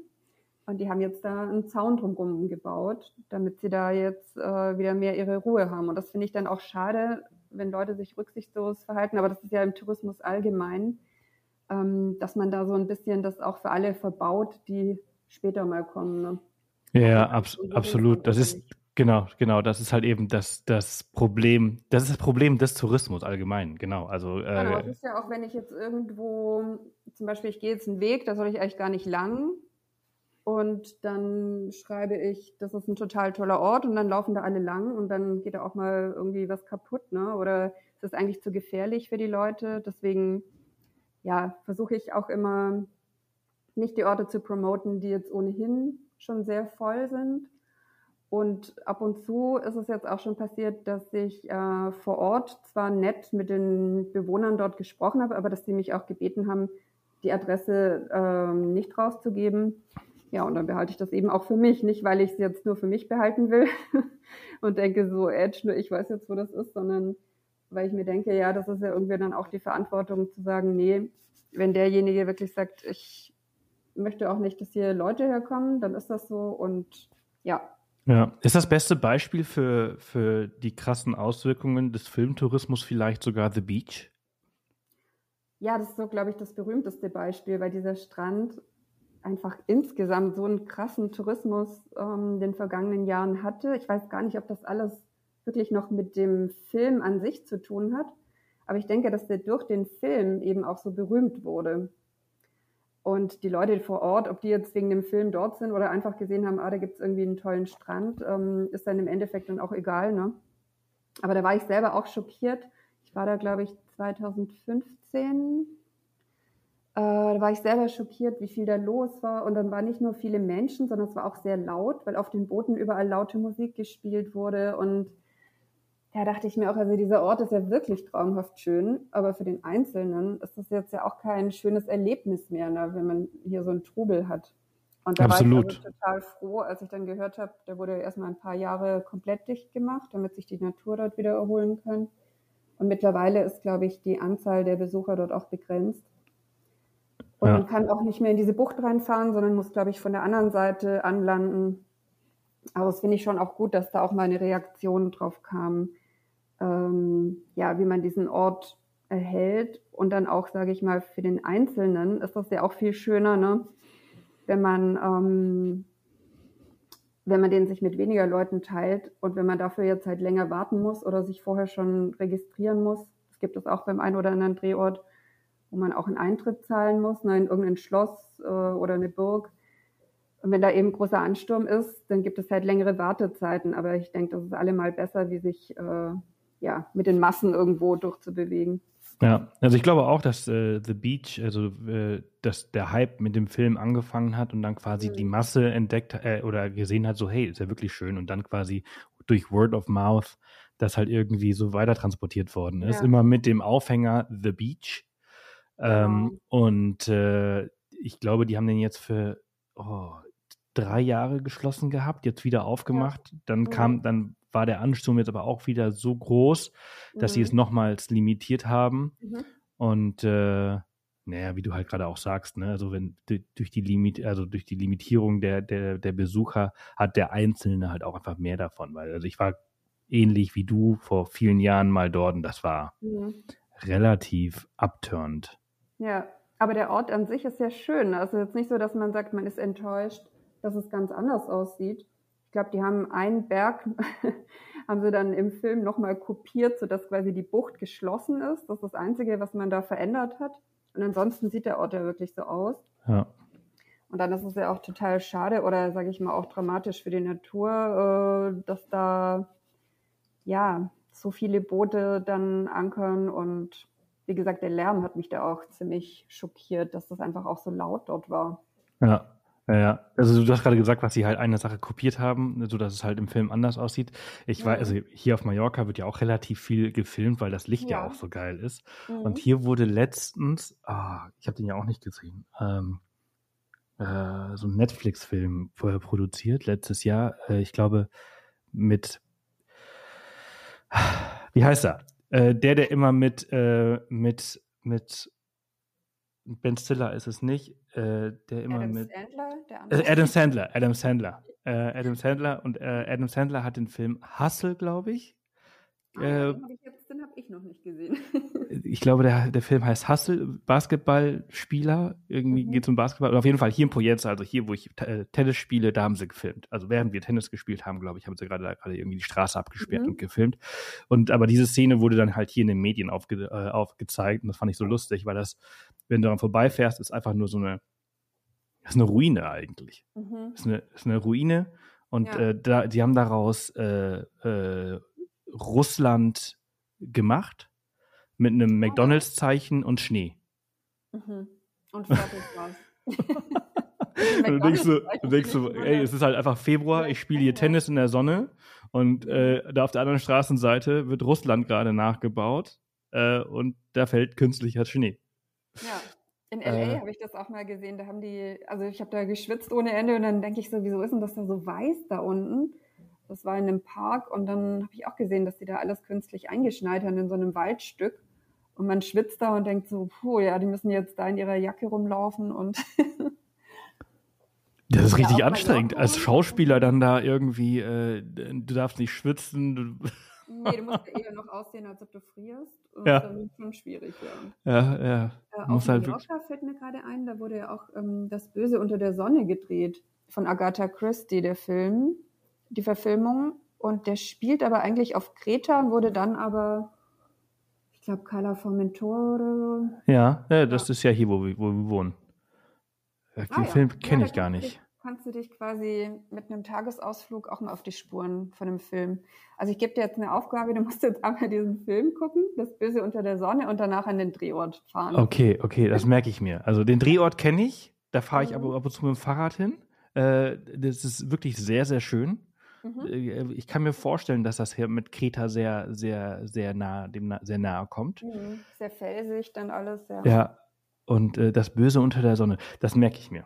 Und die haben jetzt da einen Zaun drumherum gebaut, damit sie da jetzt äh, wieder mehr ihre Ruhe haben. Und das finde ich dann auch schade, wenn Leute sich rücksichtslos verhalten. Aber das ist ja im Tourismus allgemein, ähm, dass man da so ein bisschen das auch für alle verbaut, die später mal kommen. Ne? Ja, abs absolut. Das ist genau, genau. Das ist halt eben das, das Problem. Das ist das Problem des Tourismus allgemein. Genau. Also äh, genau, das ist ja auch, wenn ich jetzt irgendwo, zum Beispiel, ich gehe jetzt einen Weg, da soll ich eigentlich gar nicht lang und dann schreibe ich, das ist ein total toller Ort und dann laufen da alle lang und dann geht da auch mal irgendwie was kaputt, ne? Oder ist das eigentlich zu gefährlich für die Leute? Deswegen, ja, versuche ich auch immer nicht die Orte zu promoten, die jetzt ohnehin schon sehr voll sind. Und ab und zu ist es jetzt auch schon passiert, dass ich äh, vor Ort zwar nett mit den Bewohnern dort gesprochen habe, aber dass sie mich auch gebeten haben, die Adresse äh, nicht rauszugeben. Ja, und dann behalte ich das eben auch für mich, nicht weil ich es jetzt nur für mich behalten will und denke so, Edge, nur ich weiß jetzt, wo das ist, sondern weil ich mir denke, ja, das ist ja irgendwie dann auch die Verantwortung zu sagen, nee, wenn derjenige wirklich sagt, ich möchte auch nicht, dass hier Leute herkommen, dann ist das so und ja. Ja, ist das beste Beispiel für, für die krassen Auswirkungen des Filmtourismus vielleicht sogar The Beach? Ja, das ist so, glaube ich, das berühmteste Beispiel, weil dieser Strand einfach insgesamt so einen krassen Tourismus ähm, den vergangenen Jahren hatte. Ich weiß gar nicht, ob das alles wirklich noch mit dem Film an sich zu tun hat. Aber ich denke, dass der durch den Film eben auch so berühmt wurde. Und die Leute vor Ort, ob die jetzt wegen dem Film dort sind oder einfach gesehen haben, ah, da gibt's irgendwie einen tollen Strand, ähm, ist dann im Endeffekt dann auch egal. Ne? Aber da war ich selber auch schockiert. Ich war da, glaube ich, 2015. Äh, da war ich selber schockiert, wie viel da los war. Und dann waren nicht nur viele Menschen, sondern es war auch sehr laut, weil auf den Booten überall laute Musik gespielt wurde. Und da dachte ich mir auch, also dieser Ort ist ja wirklich traumhaft schön, aber für den Einzelnen ist das jetzt ja auch kein schönes Erlebnis mehr, ne, wenn man hier so einen Trubel hat. Und da Absolut. war ich also total froh, als ich dann gehört habe, der wurde erstmal ein paar Jahre komplett dicht gemacht, damit sich die Natur dort wieder erholen kann. Und mittlerweile ist, glaube ich, die Anzahl der Besucher dort auch begrenzt. Und ja. man kann auch nicht mehr in diese Bucht reinfahren, sondern muss, glaube ich, von der anderen Seite anlanden. Aber das finde ich schon auch gut, dass da auch mal eine Reaktion drauf kam, ähm, ja, wie man diesen Ort erhält. Und dann auch, sage ich mal, für den Einzelnen ist das ja auch viel schöner, ne? wenn man, ähm, wenn man den sich mit weniger Leuten teilt und wenn man dafür jetzt halt länger warten muss oder sich vorher schon registrieren muss. Das gibt es auch beim einen oder anderen Drehort, wo man auch einen Eintritt zahlen muss, ne, in irgendein Schloss äh, oder eine Burg. Und wenn da eben großer Ansturm ist, dann gibt es halt längere Wartezeiten. Aber ich denke, das ist allemal besser, wie sich äh, ja, mit den Massen irgendwo durchzubewegen. Ja, also ich glaube auch, dass äh, The Beach, also äh, dass der Hype mit dem Film angefangen hat und dann quasi mhm. die Masse entdeckt äh, oder gesehen hat, so hey, ist ja wirklich schön und dann quasi durch Word of Mouth das halt irgendwie so weiter transportiert worden ist, ja. immer mit dem Aufhänger The Beach. Ähm, genau. Und äh, ich glaube, die haben den jetzt für oh, drei Jahre geschlossen gehabt, jetzt wieder aufgemacht. Ja. Dann kam, dann war der Ansturm jetzt aber auch wieder so groß, dass mhm. sie es nochmals limitiert haben. Mhm. Und äh, naja, wie du halt gerade auch sagst, ne, also wenn durch die Limit, also durch die Limitierung der, der, der Besucher hat der Einzelne halt auch einfach mehr davon. Weil, also ich war ähnlich wie du vor vielen Jahren mal dort und das war mhm. relativ abturnt. Ja, aber der Ort an sich ist ja schön. Also jetzt nicht so, dass man sagt, man ist enttäuscht, dass es ganz anders aussieht glaube, die haben einen Berg, haben sie dann im Film nochmal kopiert, sodass quasi die Bucht geschlossen ist. Das ist das Einzige, was man da verändert hat. Und ansonsten sieht der Ort ja wirklich so aus. Ja. Und dann ist es ja auch total schade oder sage ich mal auch dramatisch für die Natur, äh, dass da ja so viele Boote dann ankern und wie gesagt, der Lärm hat mich da auch ziemlich schockiert, dass das einfach auch so laut dort war. Ja, ja, also du hast gerade gesagt, was sie halt eine Sache kopiert haben, so dass es halt im Film anders aussieht. Ich mhm. weiß, also hier auf Mallorca wird ja auch relativ viel gefilmt, weil das Licht ja, ja auch so geil ist. Mhm. Und hier wurde letztens, ah, ich habe den ja auch nicht gesehen, ähm, äh, so ein Netflix-Film vorher produziert, letztes Jahr, äh, ich glaube, mit, wie heißt er? Äh, der, der immer mit, äh, mit, mit Ben Stiller ist es nicht, äh, der immer Adam mit. Sandler? Der äh, Adam Sandler, Adam Sandler. Äh, Adam Sandler und äh, Adam Sandler hat den Film Hustle, glaube ich. Äh, den habe ich, hab ich, noch nicht gesehen. ich glaube, der, der Film heißt Hustle, Basketballspieler. Irgendwie mhm. geht es um Basketball. Und auf jeden Fall hier in Poyenza, also hier, wo ich äh, Tennis spiele, da haben sie gefilmt. Also während wir Tennis gespielt haben, glaube ich, haben sie gerade gerade irgendwie die Straße abgesperrt mhm. und gefilmt. Und aber diese Szene wurde dann halt hier in den Medien aufge, äh, aufgezeigt und das fand ich so lustig, weil das, wenn du daran vorbeifährst, ist einfach nur so eine, das ist eine Ruine eigentlich. Mhm. Das ist eine, das ist eine Ruine und ja. äh, da, die haben daraus äh, äh, Russland gemacht mit einem oh. McDonalds-Zeichen und Schnee. Mhm. Und fertig war's. du denkst so, du denkst so, ey, es ist halt einfach Februar, ich spiele hier Tennis in der Sonne und äh, da auf der anderen Straßenseite wird Russland gerade nachgebaut äh, und da fällt künstlicher Schnee. Ja, in LA äh, habe ich das auch mal gesehen, da haben die, also ich habe da geschwitzt ohne Ende und dann denke ich so, wieso ist denn das da so weiß da unten? Das war in einem Park und dann habe ich auch gesehen, dass die da alles künstlich eingeschneit haben in so einem Waldstück. Und man schwitzt da und denkt so, puh, ja, die müssen jetzt da in ihrer Jacke rumlaufen und. das ist richtig anstrengend. Als Schauspieler dann da irgendwie, äh, du darfst nicht schwitzen. Nee, du musst ja eher noch aussehen, als ob du frierst. Und ja. dann ist schon schwierig, ja. Ja, ja. Äh, auf halt Mallorca fällt mir gerade ein, da wurde ja auch ähm, Das Böse unter der Sonne gedreht von Agatha Christie, der Film die Verfilmung. Und der spielt aber eigentlich auf Kreta und wurde dann aber, ich glaube, Cala Formentor oder so. Ja, ja das ist ja hier, wo wir, wo wir wohnen. Den ah, Film ja. kenne ja, ich gar nicht. kannst du dich quasi mit einem Tagesausflug auch mal auf die Spuren von einem Film. Also ich gebe dir jetzt eine Aufgabe, du musst jetzt einmal diesen Film gucken, das Böse unter der Sonne und danach an den Drehort fahren. Okay, okay, das merke ich mir. Also den Drehort kenne ich, da fahre ich mhm. aber ab und zu mit dem Fahrrad hin. Äh, das ist wirklich sehr, sehr schön. Mhm. Äh, ich kann mir vorstellen, dass das hier mit Kreta sehr, sehr, sehr nah, dem sehr nahe kommt. Mhm. Sehr felsig dann alles, ja. Ja, und äh, das Böse unter der Sonne, das merke ich mir.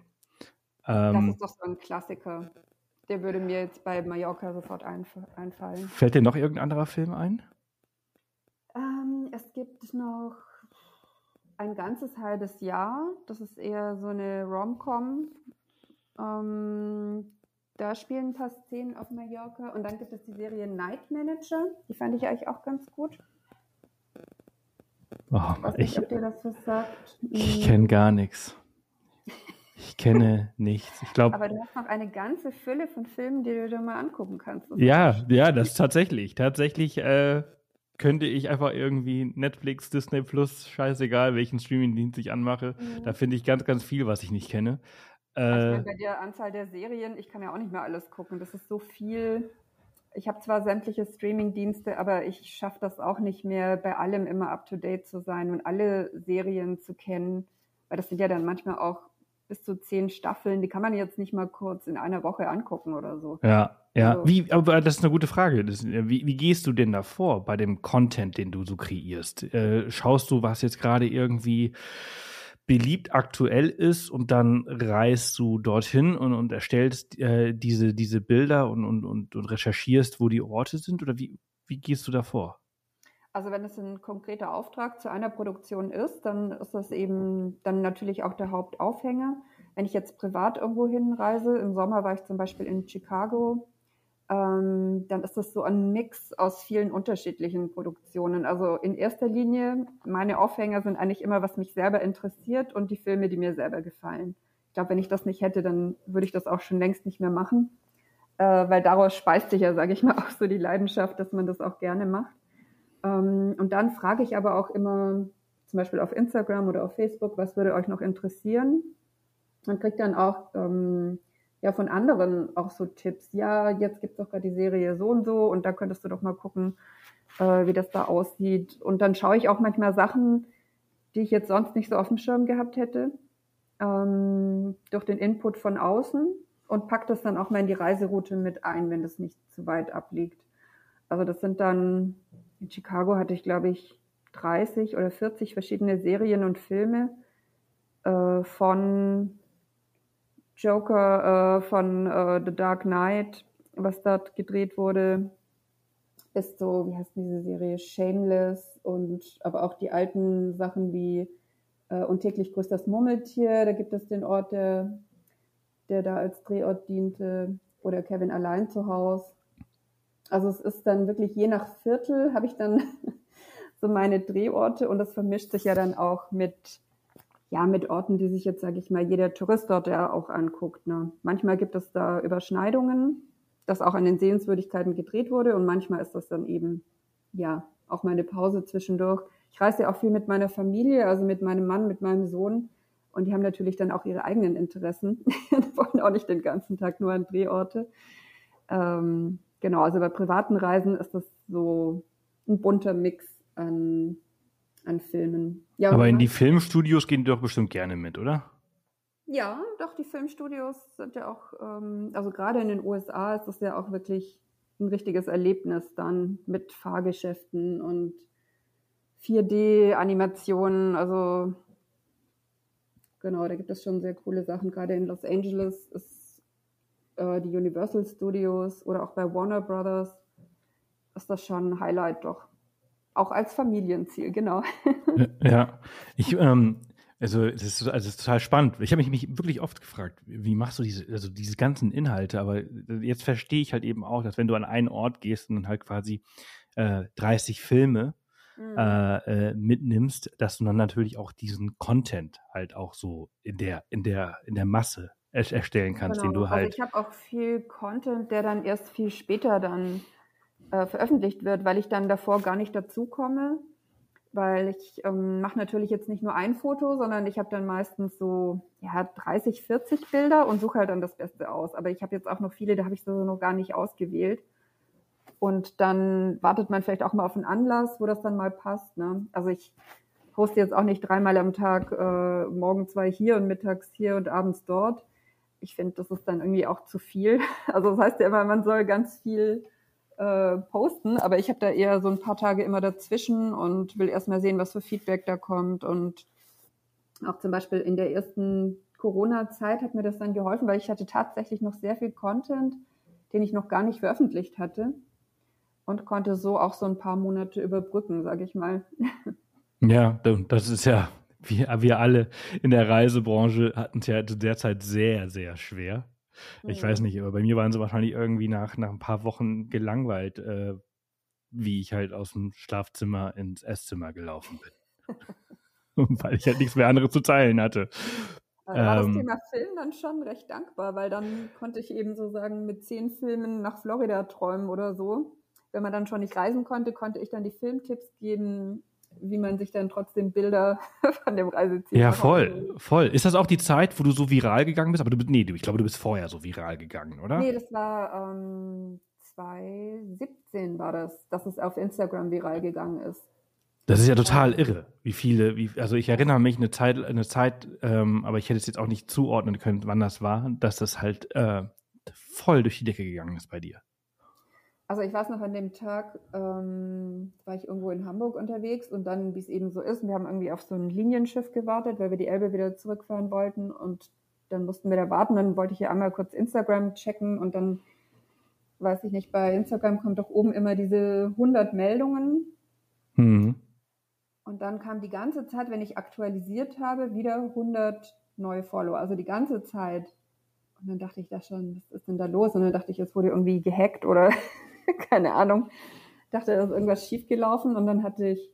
Ähm, das ist doch so ein Klassiker. Der würde mir jetzt bei Mallorca sofort einf einfallen. Fällt dir noch irgendein anderer Film ein? Ähm, es gibt noch ein ganzes halbes Jahr. Das ist eher so eine Rom-Com. Ähm, da spielen ein paar Szenen auf Mallorca. Und dann gibt es die Serie Night Manager. Die fand ich eigentlich auch ganz gut. Oh, ich, nicht, Ich hm. kenne gar nichts. Ich kenne nichts. Ich glaube. Aber du hast noch eine ganze Fülle von Filmen, die du dir mal angucken kannst. Ja, ja, das tatsächlich. Tatsächlich äh, könnte ich einfach irgendwie Netflix, Disney Plus, scheißegal, welchen Streamingdienst ich anmache. Mhm. Da finde ich ganz, ganz viel, was ich nicht kenne. Also äh, bei der Anzahl der Serien, ich kann ja auch nicht mehr alles gucken. Das ist so viel. Ich habe zwar sämtliche Streaming-Dienste, aber ich schaffe das auch nicht mehr, bei allem immer up-to-date zu sein und alle Serien zu kennen. Weil das sind ja dann manchmal auch bis zu zehn Staffeln. Die kann man jetzt nicht mal kurz in einer Woche angucken oder so. Ja, ja. Also, wie, aber das ist eine gute Frage. Das, wie, wie, gehst du denn davor bei dem Content, den du so kreierst? Äh, schaust du, was jetzt gerade irgendwie beliebt aktuell ist und dann reist du dorthin und, und erstellst äh, diese, diese Bilder und, und, und, und recherchierst, wo die Orte sind? Oder wie, wie gehst du davor? Also wenn es ein konkreter Auftrag zu einer Produktion ist, dann ist das eben dann natürlich auch der Hauptaufhänger. Wenn ich jetzt privat irgendwo hinreise, im Sommer war ich zum Beispiel in Chicago, ähm, dann ist das so ein Mix aus vielen unterschiedlichen Produktionen. Also in erster Linie, meine Aufhänger sind eigentlich immer, was mich selber interessiert und die Filme, die mir selber gefallen. Ich glaube, wenn ich das nicht hätte, dann würde ich das auch schon längst nicht mehr machen, äh, weil daraus speist sich ja, sage ich mal, auch so die Leidenschaft, dass man das auch gerne macht. Ähm, und dann frage ich aber auch immer, zum Beispiel auf Instagram oder auf Facebook, was würde euch noch interessieren? Man kriegt dann auch ähm, ja von anderen auch so Tipps. Ja, jetzt gibt's doch gerade die Serie so und so und da könntest du doch mal gucken, äh, wie das da aussieht. Und dann schaue ich auch manchmal Sachen, die ich jetzt sonst nicht so auf dem Schirm gehabt hätte, ähm, durch den Input von außen und pack das dann auch mal in die Reiseroute mit ein, wenn das nicht zu weit abliegt. Also das sind dann, in Chicago hatte ich, glaube ich, 30 oder 40 verschiedene Serien und Filme äh, von Joker äh, von äh, The Dark Knight, was dort gedreht wurde, ist so, wie heißt diese Serie, Shameless und aber auch die alten Sachen wie äh, Und täglich grüßt das Murmeltier, da gibt es den Ort, der, der da als Drehort diente, oder Kevin allein zu Hause. Also es ist dann wirklich je nach Viertel habe ich dann so meine Drehorte und das vermischt sich ja dann auch mit ja, mit Orten, die sich jetzt, sage ich mal, jeder Tourist dort ja auch anguckt. Ne? Manchmal gibt es da Überschneidungen, dass auch an den Sehenswürdigkeiten gedreht wurde und manchmal ist das dann eben, ja, auch mal eine Pause zwischendurch. Ich reise ja auch viel mit meiner Familie, also mit meinem Mann, mit meinem Sohn und die haben natürlich dann auch ihre eigenen Interessen. die wollen auch nicht den ganzen Tag nur an Drehorte. Ähm, genau, also bei privaten Reisen ist das so ein bunter Mix an an Filmen. Ja, Aber in die Filmstudios gehen die doch bestimmt gerne mit, oder? Ja, doch, die Filmstudios sind ja auch, ähm, also gerade in den USA ist das ja auch wirklich ein richtiges Erlebnis dann mit Fahrgeschäften und 4D-Animationen. Also genau, da gibt es schon sehr coole Sachen. Gerade in Los Angeles ist äh, die Universal Studios oder auch bei Warner Brothers ist das schon ein Highlight doch. Auch als Familienziel, genau. Ja, ich, ähm, also das ist, also das ist total spannend. Ich habe mich, mich wirklich oft gefragt, wie machst du diese, also diese ganzen Inhalte, aber jetzt verstehe ich halt eben auch, dass wenn du an einen Ort gehst und dann halt quasi äh, 30 Filme mhm. äh, äh, mitnimmst, dass du dann natürlich auch diesen Content halt auch so in der, in der, in der Masse erstellen kannst, genau. den du also halt. Also ich habe auch viel Content, der dann erst viel später dann äh, veröffentlicht wird, weil ich dann davor gar nicht dazu komme. weil ich ähm, mache natürlich jetzt nicht nur ein Foto, sondern ich habe dann meistens so ja 30, 40 Bilder und suche halt dann das Beste aus. Aber ich habe jetzt auch noch viele, da habe ich so noch gar nicht ausgewählt. Und dann wartet man vielleicht auch mal auf einen Anlass, wo das dann mal passt. Ne? Also ich poste jetzt auch nicht dreimal am Tag, äh, morgen zwei hier und mittags hier und abends dort. Ich finde, das ist dann irgendwie auch zu viel. Also das heißt ja immer, man soll ganz viel äh, posten, aber ich habe da eher so ein paar Tage immer dazwischen und will erstmal sehen, was für Feedback da kommt. Und auch zum Beispiel in der ersten Corona-Zeit hat mir das dann geholfen, weil ich hatte tatsächlich noch sehr viel Content, den ich noch gar nicht veröffentlicht hatte und konnte so auch so ein paar Monate überbrücken, sage ich mal. Ja, das ist ja, wir, wir alle in der Reisebranche hatten es ja derzeit sehr, sehr schwer. Ich mhm. weiß nicht, aber bei mir waren sie wahrscheinlich irgendwie nach, nach ein paar Wochen gelangweilt, äh, wie ich halt aus dem Schlafzimmer ins Esszimmer gelaufen bin. weil ich halt nichts mehr anderes zu teilen hatte. War ähm, das Thema Film dann schon recht dankbar, weil dann konnte ich eben so sagen, mit zehn Filmen nach Florida träumen oder so. Wenn man dann schon nicht reisen konnte, konnte ich dann die Filmtipps geben, wie man sich dann trotzdem Bilder von dem Reiseziel Ja, voll, voll. Ist das auch die Zeit, wo du so viral gegangen bist? Aber du bist, nee, ich glaube, du bist vorher so viral gegangen, oder? Nee, das war ähm, 2017 war das, dass es auf Instagram viral gegangen ist. Das ist ja total irre, wie viele, wie, also ich erinnere mich eine Zeit, eine Zeit, ähm, aber ich hätte es jetzt auch nicht zuordnen können, wann das war, dass das halt äh, voll durch die Decke gegangen ist bei dir. Also ich weiß noch, an dem Tag ähm, war ich irgendwo in Hamburg unterwegs und dann, wie es eben so ist, wir haben irgendwie auf so ein Linienschiff gewartet, weil wir die Elbe wieder zurückfahren wollten und dann mussten wir da warten. Dann wollte ich hier einmal kurz Instagram checken und dann, weiß ich nicht, bei Instagram kommt doch oben immer diese 100 Meldungen. Mhm. Und dann kam die ganze Zeit, wenn ich aktualisiert habe, wieder 100 neue Follower. Also die ganze Zeit. Und dann dachte ich da schon, was ist denn da los? Und dann dachte ich, es wurde irgendwie gehackt oder keine Ahnung. Dachte, da ist irgendwas schiefgelaufen und dann hatte ich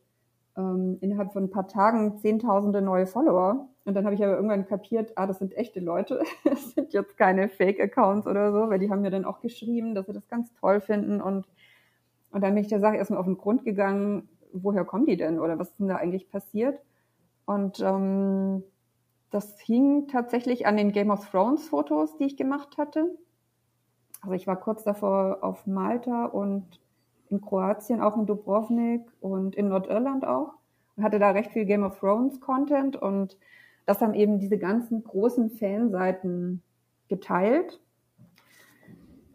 ähm, innerhalb von ein paar Tagen zehntausende neue Follower. Und dann habe ich aber irgendwann kapiert, ah, das sind echte Leute. Das sind jetzt keine Fake-Accounts oder so, weil die haben mir dann auch geschrieben, dass sie das ganz toll finden. Und, und dann bin ich der Sache erstmal auf den Grund gegangen, woher kommen die denn oder was ist denn da eigentlich passiert? Und ähm, das hing tatsächlich an den Game of Thrones Fotos, die ich gemacht hatte. Also ich war kurz davor auf Malta und in Kroatien, auch in Dubrovnik und in Nordirland auch und hatte da recht viel Game of Thrones Content und das haben eben diese ganzen großen Fanseiten geteilt.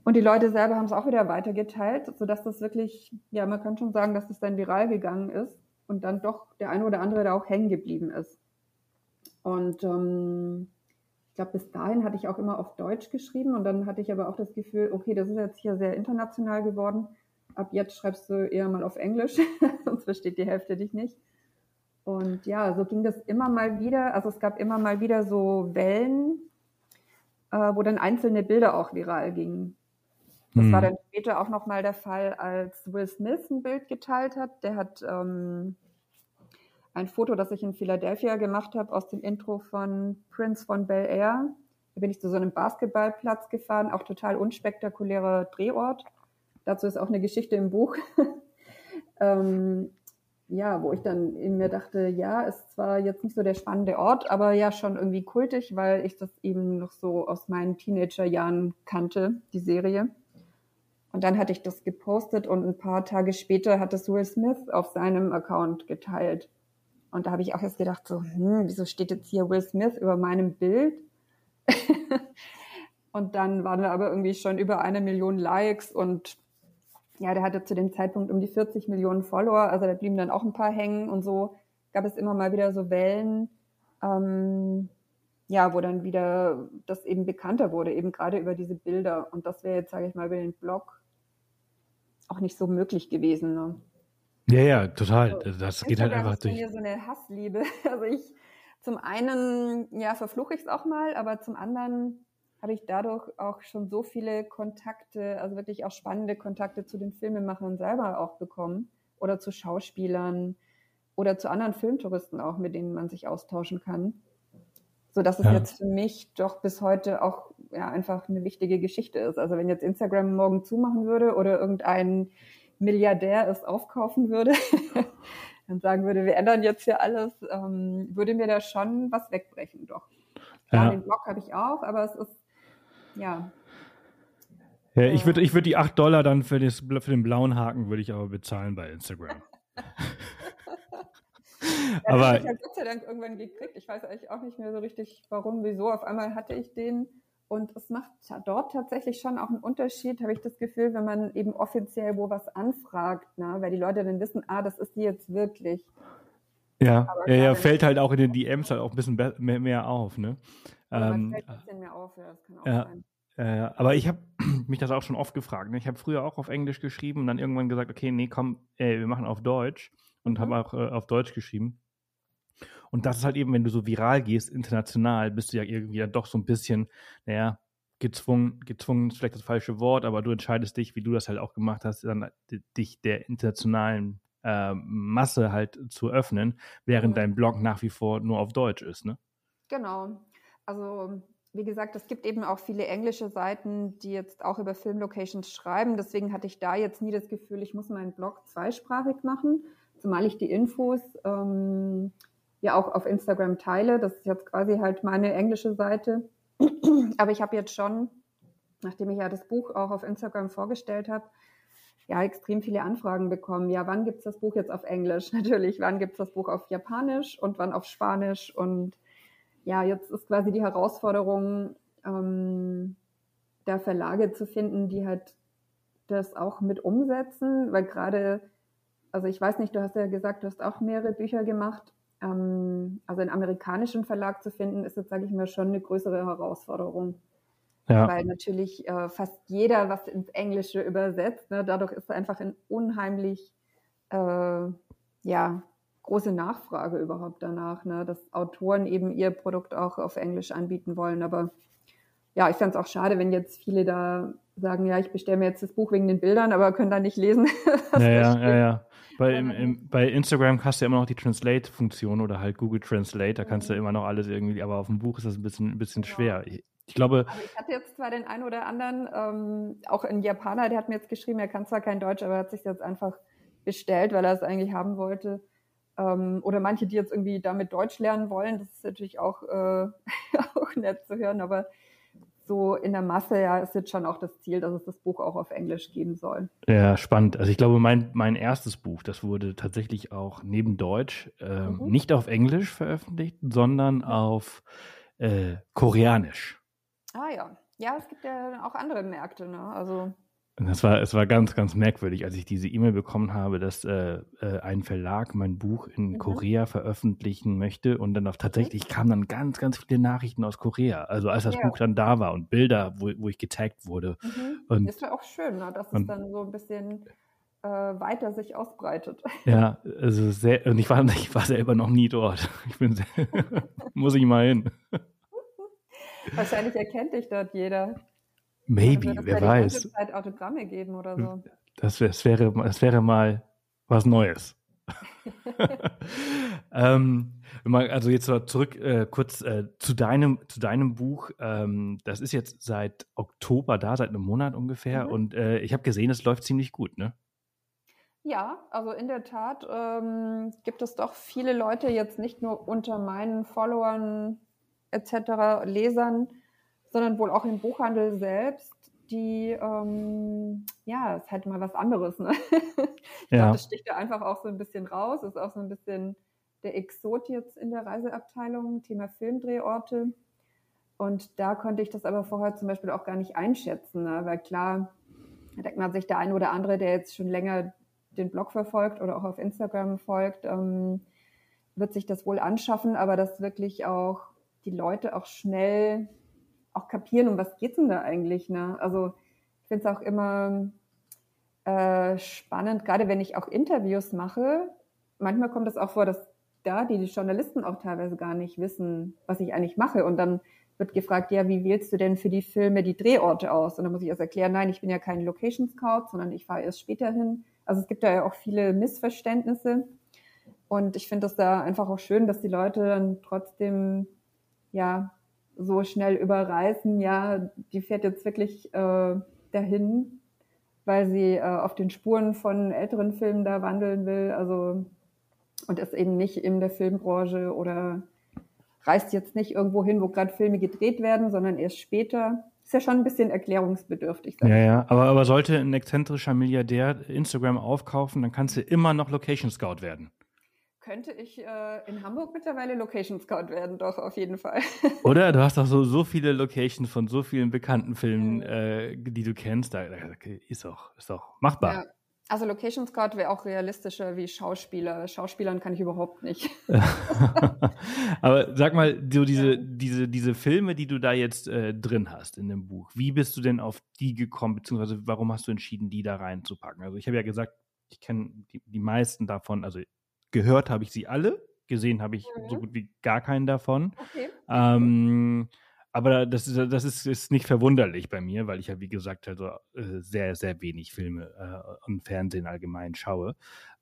Und die Leute selber haben es auch wieder weitergeteilt, sodass das wirklich, ja, man kann schon sagen, dass das dann viral gegangen ist und dann doch der eine oder andere da auch hängen geblieben ist. Und ähm, ich glaube, bis dahin hatte ich auch immer auf Deutsch geschrieben und dann hatte ich aber auch das Gefühl, okay, das ist jetzt hier sehr international geworden. Ab jetzt schreibst du eher mal auf Englisch, sonst versteht die Hälfte dich nicht. Und ja, so ging das immer mal wieder. Also es gab immer mal wieder so Wellen, äh, wo dann einzelne Bilder auch viral gingen. Das hm. war dann später auch nochmal der Fall, als Will Smith ein Bild geteilt hat. Der hat ähm, ein Foto, das ich in Philadelphia gemacht habe, aus dem Intro von Prince von Bel Air. Da bin ich zu so einem Basketballplatz gefahren, auch total unspektakulärer Drehort. Dazu ist auch eine Geschichte im Buch. ähm, ja, wo ich dann in mir dachte, ja, ist zwar jetzt nicht so der spannende Ort, aber ja schon irgendwie kultig, weil ich das eben noch so aus meinen Teenagerjahren kannte, die Serie. Und dann hatte ich das gepostet und ein paar Tage später hat es Will Smith auf seinem Account geteilt. Und da habe ich auch erst gedacht, so, hm, wieso steht jetzt hier Will Smith über meinem Bild? und dann waren da aber irgendwie schon über eine Million Likes und ja, der hatte zu dem Zeitpunkt um die 40 Millionen Follower, also da blieben dann auch ein paar hängen und so gab es immer mal wieder so Wellen, ähm, ja, wo dann wieder das eben bekannter wurde, eben gerade über diese Bilder. Und das wäre jetzt, sage ich mal, über den Blog auch nicht so möglich gewesen. Ne? Ja, ja, total. Also, das geht halt einfach durch. Mir so eine Hassliebe. Also ich, zum einen, ja, verfluche ich es auch mal, aber zum anderen habe ich dadurch auch schon so viele Kontakte, also wirklich auch spannende Kontakte zu den Filmemachern selber auch bekommen oder zu Schauspielern oder zu anderen Filmtouristen auch, mit denen man sich austauschen kann. So dass es ja. jetzt für mich doch bis heute auch ja einfach eine wichtige Geschichte ist. Also wenn jetzt Instagram morgen zumachen würde oder irgendein Milliardär es aufkaufen würde, dann sagen würde, wir ändern jetzt hier alles, ähm, würde mir da schon was wegbrechen, doch. Ja, den Blog habe ich auch, aber es ist, ja. Ja, ich würde ich würd die 8 Dollar dann für, das, für den blauen Haken würde ich aber bezahlen bei Instagram. ja, aber ich habe Gott sei Dank irgendwann gekriegt. Ich weiß eigentlich auch nicht mehr so richtig, warum, wieso. Auf einmal hatte ich den und es macht dort tatsächlich schon auch einen Unterschied, habe ich das Gefühl, wenn man eben offiziell wo was anfragt, ne? weil die Leute dann wissen, ah, das ist die jetzt wirklich. Ja, ja, ja, fällt halt auch in den DMs halt auch ein bisschen mehr, mehr auf, ne? Ja, ähm, fällt ein bisschen mehr auf, ja, das kann auch ja, sein. Äh, aber ich habe mich das auch schon oft gefragt. Ne? Ich habe früher auch auf Englisch geschrieben und dann irgendwann gesagt, okay, nee, komm, ey, wir machen auf Deutsch und mhm. habe auch äh, auf Deutsch geschrieben. Und das ist halt eben, wenn du so viral gehst, international, bist du ja irgendwie dann doch so ein bisschen, naja, gezwungen, gezwungen ist vielleicht das falsche Wort, aber du entscheidest dich, wie du das halt auch gemacht hast, dann dich der internationalen äh, Masse halt zu öffnen, während mhm. dein Blog nach wie vor nur auf Deutsch ist, ne? Genau. Also wie gesagt, es gibt eben auch viele englische Seiten, die jetzt auch über Filmlocations schreiben. Deswegen hatte ich da jetzt nie das Gefühl, ich muss meinen Blog zweisprachig machen, zumal ich die Infos ähm, ja auch auf Instagram teile. Das ist jetzt quasi halt meine englische Seite. Aber ich habe jetzt schon, nachdem ich ja das Buch auch auf Instagram vorgestellt habe, ja, extrem viele Anfragen bekommen. Ja, wann gibt es das Buch jetzt auf Englisch? Natürlich, wann gibt es das Buch auf Japanisch und wann auf Spanisch? Und ja, jetzt ist quasi die Herausforderung, ähm, da Verlage zu finden, die halt das auch mit umsetzen, weil gerade, also ich weiß nicht, du hast ja gesagt, du hast auch mehrere Bücher gemacht ähm, also einen amerikanischen Verlag zu finden, ist jetzt, sage ich mal, schon eine größere Herausforderung. Ja. Weil natürlich äh, fast jeder was ins Englische übersetzt. Ne? Dadurch ist einfach ein unheimlich, äh, ja, große Nachfrage überhaupt danach, ne? dass Autoren eben ihr Produkt auch auf Englisch anbieten wollen. Aber ja, ich fände es auch schade, wenn jetzt viele da sagen, ja, ich bestelle mir jetzt das Buch wegen den Bildern, aber können da nicht lesen. ja, ja, ja, ja. Bei, im, im, bei Instagram hast du ja immer noch die Translate-Funktion oder halt Google Translate, da kannst du immer noch alles irgendwie, aber auf dem Buch ist das ein bisschen, ein bisschen genau. schwer. Ich, ich glaube. Also ich hatte jetzt zwar den einen oder anderen, ähm, auch ein Japaner, der hat mir jetzt geschrieben, er kann zwar kein Deutsch, aber er hat sich jetzt einfach bestellt, weil er es eigentlich haben wollte. Ähm, oder manche, die jetzt irgendwie damit Deutsch lernen wollen, das ist natürlich auch, äh, auch nett zu hören, aber so in der Masse ja ist jetzt schon auch das Ziel, dass es das Buch auch auf Englisch geben soll. Ja, spannend. Also ich glaube, mein, mein erstes Buch, das wurde tatsächlich auch neben Deutsch äh, mhm. nicht auf Englisch veröffentlicht, sondern mhm. auf äh, Koreanisch. Ah ja. Ja, es gibt ja auch andere Märkte, ne? Also das war, es war ganz, ganz merkwürdig, als ich diese E-Mail bekommen habe, dass äh, äh, ein Verlag mein Buch in mhm. Korea veröffentlichen möchte und dann auch tatsächlich kamen dann ganz, ganz viele Nachrichten aus Korea. Also als das ja. Buch dann da war und Bilder, wo, wo ich getaggt wurde. Mhm. Und, ist ja auch schön, ne? dass und, es dann so ein bisschen äh, weiter sich ausbreitet. Ja, also sehr, und ich war, ich war selber noch nie dort. Ich bin sehr, muss ich mal hin. Wahrscheinlich erkennt dich dort jeder. Maybe, also, wer weiß. Zeit Autogramme geben oder so. Das, das, wäre, das wäre mal was Neues. ähm, also jetzt zurück äh, kurz äh, zu deinem zu deinem Buch. Ähm, das ist jetzt seit Oktober da, seit einem Monat ungefähr. Mhm. Und äh, ich habe gesehen, es läuft ziemlich gut, ne? Ja, also in der Tat ähm, gibt es doch viele Leute jetzt nicht nur unter meinen Followern etc. Lesern, sondern wohl auch im Buchhandel selbst, die, ähm, ja, ist halt mal was anderes. Ne? ich ja. glaube, das sticht da einfach auch so ein bisschen raus, ist auch so ein bisschen der Exot jetzt in der Reiseabteilung, Thema Filmdrehorte. Und da konnte ich das aber vorher zum Beispiel auch gar nicht einschätzen, ne? weil klar, da denkt man sich der eine oder andere, der jetzt schon länger den Blog verfolgt oder auch auf Instagram folgt, ähm, wird sich das wohl anschaffen, aber dass wirklich auch die Leute auch schnell auch kapieren, um was geht's denn da eigentlich. Ne? Also ich finde es auch immer äh, spannend, gerade wenn ich auch Interviews mache. Manchmal kommt es auch vor, dass da die Journalisten auch teilweise gar nicht wissen, was ich eigentlich mache. Und dann wird gefragt, ja, wie wählst du denn für die Filme die Drehorte aus? Und dann muss ich erst erklären, nein, ich bin ja kein Location Scout, sondern ich fahre erst später hin. Also es gibt da ja auch viele Missverständnisse. Und ich finde das da einfach auch schön, dass die Leute dann trotzdem ja so schnell überreißen, ja, die fährt jetzt wirklich äh, dahin, weil sie äh, auf den Spuren von älteren Filmen da wandeln will. Also und ist eben nicht in der Filmbranche oder reist jetzt nicht irgendwo hin, wo gerade Filme gedreht werden, sondern erst später. Ist ja schon ein bisschen erklärungsbedürftig. Ja, ja, aber, aber sollte ein exzentrischer Milliardär Instagram aufkaufen, dann kannst du immer noch Location Scout werden. Könnte ich äh, in Hamburg mittlerweile Location Scout werden, doch, auf jeden Fall. Oder? Du hast doch so, so viele Locations von so vielen bekannten Filmen, äh, die du kennst. Da, ist doch, ist machbar. Ja. Also Location Scout wäre auch realistischer wie Schauspieler. Schauspielern kann ich überhaupt nicht. Aber sag mal, so diese, diese, diese Filme, die du da jetzt äh, drin hast in dem Buch, wie bist du denn auf die gekommen, beziehungsweise warum hast du entschieden, die da reinzupacken? Also ich habe ja gesagt, ich kenne die, die meisten davon, also gehört habe ich sie alle, gesehen habe ich mhm. so gut wie gar keinen davon. Okay. Ähm, aber das ist, das ist, ist nicht verwunderlich bei mir, weil ich ja, wie gesagt, also äh, sehr, sehr wenig Filme äh, und Fernsehen allgemein schaue.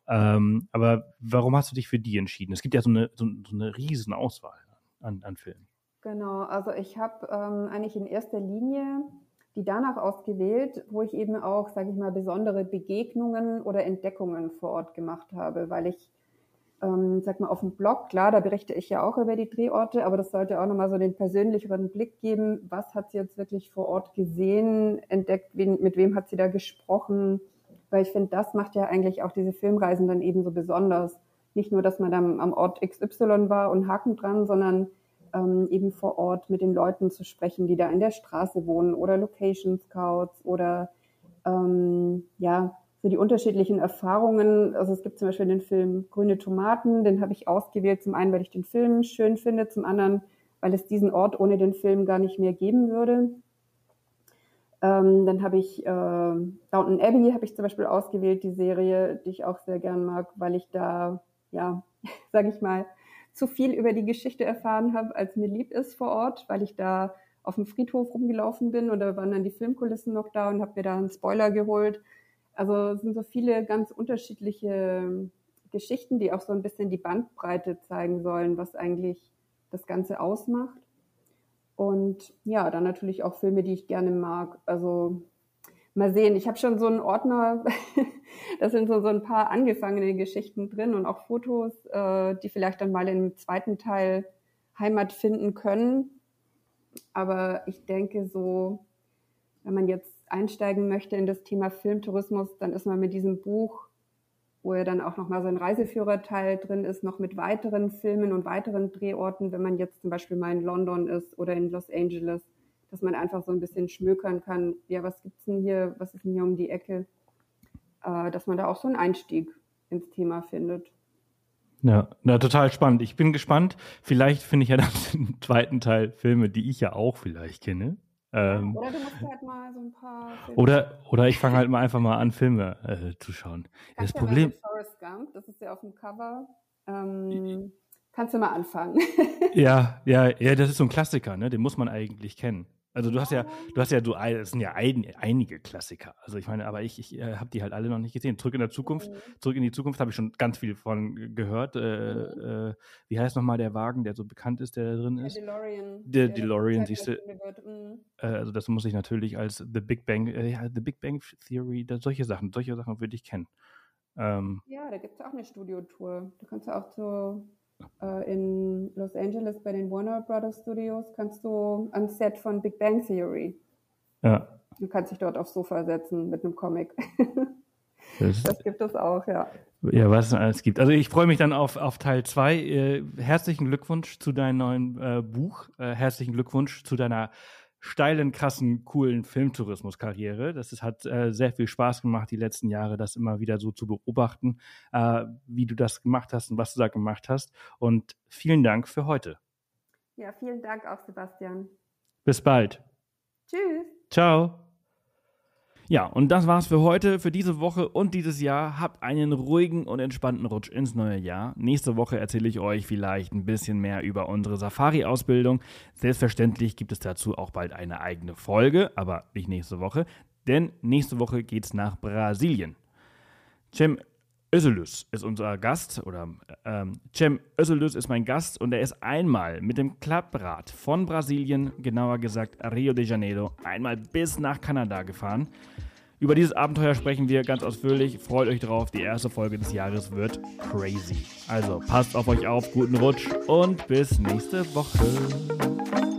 Ähm, aber warum hast du dich für die entschieden? Es gibt ja so eine, so, so eine riesen Auswahl an, an Filmen. Genau, also ich habe ähm, eigentlich in erster Linie die danach ausgewählt, wo ich eben auch, sage ich mal, besondere Begegnungen oder Entdeckungen vor Ort gemacht habe, weil ich ähm, sag mal, auf dem Blog, klar, da berichte ich ja auch über die Drehorte, aber das sollte auch nochmal so den persönlicheren Blick geben. Was hat sie jetzt wirklich vor Ort gesehen, entdeckt, wen, mit wem hat sie da gesprochen? Weil ich finde, das macht ja eigentlich auch diese Filmreisen dann eben so besonders. Nicht nur, dass man dann am Ort XY war und Haken dran, sondern ähm, eben vor Ort mit den Leuten zu sprechen, die da in der Straße wohnen oder Location Scouts oder ähm, ja, so die unterschiedlichen Erfahrungen. Also es gibt zum Beispiel den Film Grüne Tomaten, den habe ich ausgewählt, zum einen, weil ich den Film schön finde, zum anderen, weil es diesen Ort ohne den Film gar nicht mehr geben würde. Ähm, dann habe ich äh, Downton Abbey habe ich zum Beispiel ausgewählt, die Serie, die ich auch sehr gern mag, weil ich da, ja, sage ich mal, zu viel über die Geschichte erfahren habe, als mir lieb ist vor Ort, weil ich da auf dem Friedhof rumgelaufen bin oder waren dann die Filmkulissen noch da und habe mir da einen Spoiler geholt. Also es sind so viele ganz unterschiedliche Geschichten, die auch so ein bisschen die Bandbreite zeigen sollen, was eigentlich das Ganze ausmacht. Und ja, dann natürlich auch Filme, die ich gerne mag. Also mal sehen, ich habe schon so einen Ordner, da sind so, so ein paar angefangene Geschichten drin und auch Fotos, äh, die vielleicht dann mal im zweiten Teil Heimat finden können. Aber ich denke so, wenn man jetzt einsteigen möchte in das Thema Filmtourismus, dann ist man mit diesem Buch, wo ja dann auch nochmal so ein Reiseführerteil drin ist, noch mit weiteren Filmen und weiteren Drehorten, wenn man jetzt zum Beispiel mal in London ist oder in Los Angeles, dass man einfach so ein bisschen schmökern kann, ja, was gibt's denn hier, was ist denn hier um die Ecke, äh, dass man da auch so einen Einstieg ins Thema findet. Ja, na, total spannend. Ich bin gespannt. Vielleicht finde ich ja dann im zweiten Teil Filme, die ich ja auch vielleicht kenne. Ähm, oder du musst halt mal so ein paar Filme Oder, oder ich fange halt mal einfach mal an, Filme äh, zu schauen. Ja, das Problem. Forrest Gump, das ist ja auf dem Cover. Ähm, kannst du mal anfangen. ja, ja, ja, das ist so ein Klassiker, ne? Den muss man eigentlich kennen. Also du hast ja, du hast ja, du, es sind ja ein, einige Klassiker. Also ich meine, aber ich, ich äh, habe die halt alle noch nicht gesehen. Zurück in der Zukunft, mhm. zurück in die Zukunft habe ich schon ganz viel von gehört. Äh, mhm. äh, wie heißt nochmal der Wagen, der so bekannt ist, der da drin ist? Der DeLorean. Der, der DeLorean, siehst du. Mhm. Äh, also das muss ich natürlich als The Big Bang, äh, ja, The Big Bang Theory, da, solche Sachen, solche Sachen würde ich kennen. Ähm, ja, da gibt es auch eine Studiotour. Du kannst auch so äh, in Los Angeles bei den Warner Brothers Studios kannst du ans Set von Big Bang Theory. Ja. Du kannst dich dort aufs Sofa setzen mit einem Comic. Das, das gibt es auch, ja. Ja, was es alles gibt. Also ich freue mich dann auf, auf Teil 2. Äh, herzlichen Glückwunsch zu deinem neuen äh, Buch. Äh, herzlichen Glückwunsch zu deiner steilen, krassen, coolen Filmtourismus-Karriere. Das ist, hat äh, sehr viel Spaß gemacht, die letzten Jahre, das immer wieder so zu beobachten, äh, wie du das gemacht hast und was du da gemacht hast. Und vielen Dank für heute. Ja, vielen Dank auch, Sebastian. Bis bald. Tschüss. Ciao. Ja, und das war's für heute, für diese Woche und dieses Jahr. Habt einen ruhigen und entspannten Rutsch ins neue Jahr. Nächste Woche erzähle ich euch vielleicht ein bisschen mehr über unsere Safari-Ausbildung. Selbstverständlich gibt es dazu auch bald eine eigene Folge, aber nicht nächste Woche, denn nächste Woche geht's nach Brasilien. Cem Özelus ist unser Gast oder ähm, Cem Özelus ist mein Gast und er ist einmal mit dem Klapprad von Brasilien, genauer gesagt Rio de Janeiro, einmal bis nach Kanada gefahren. Über dieses Abenteuer sprechen wir ganz ausführlich. Freut euch drauf, die erste Folge des Jahres wird crazy. Also passt auf euch auf, guten Rutsch und bis nächste Woche.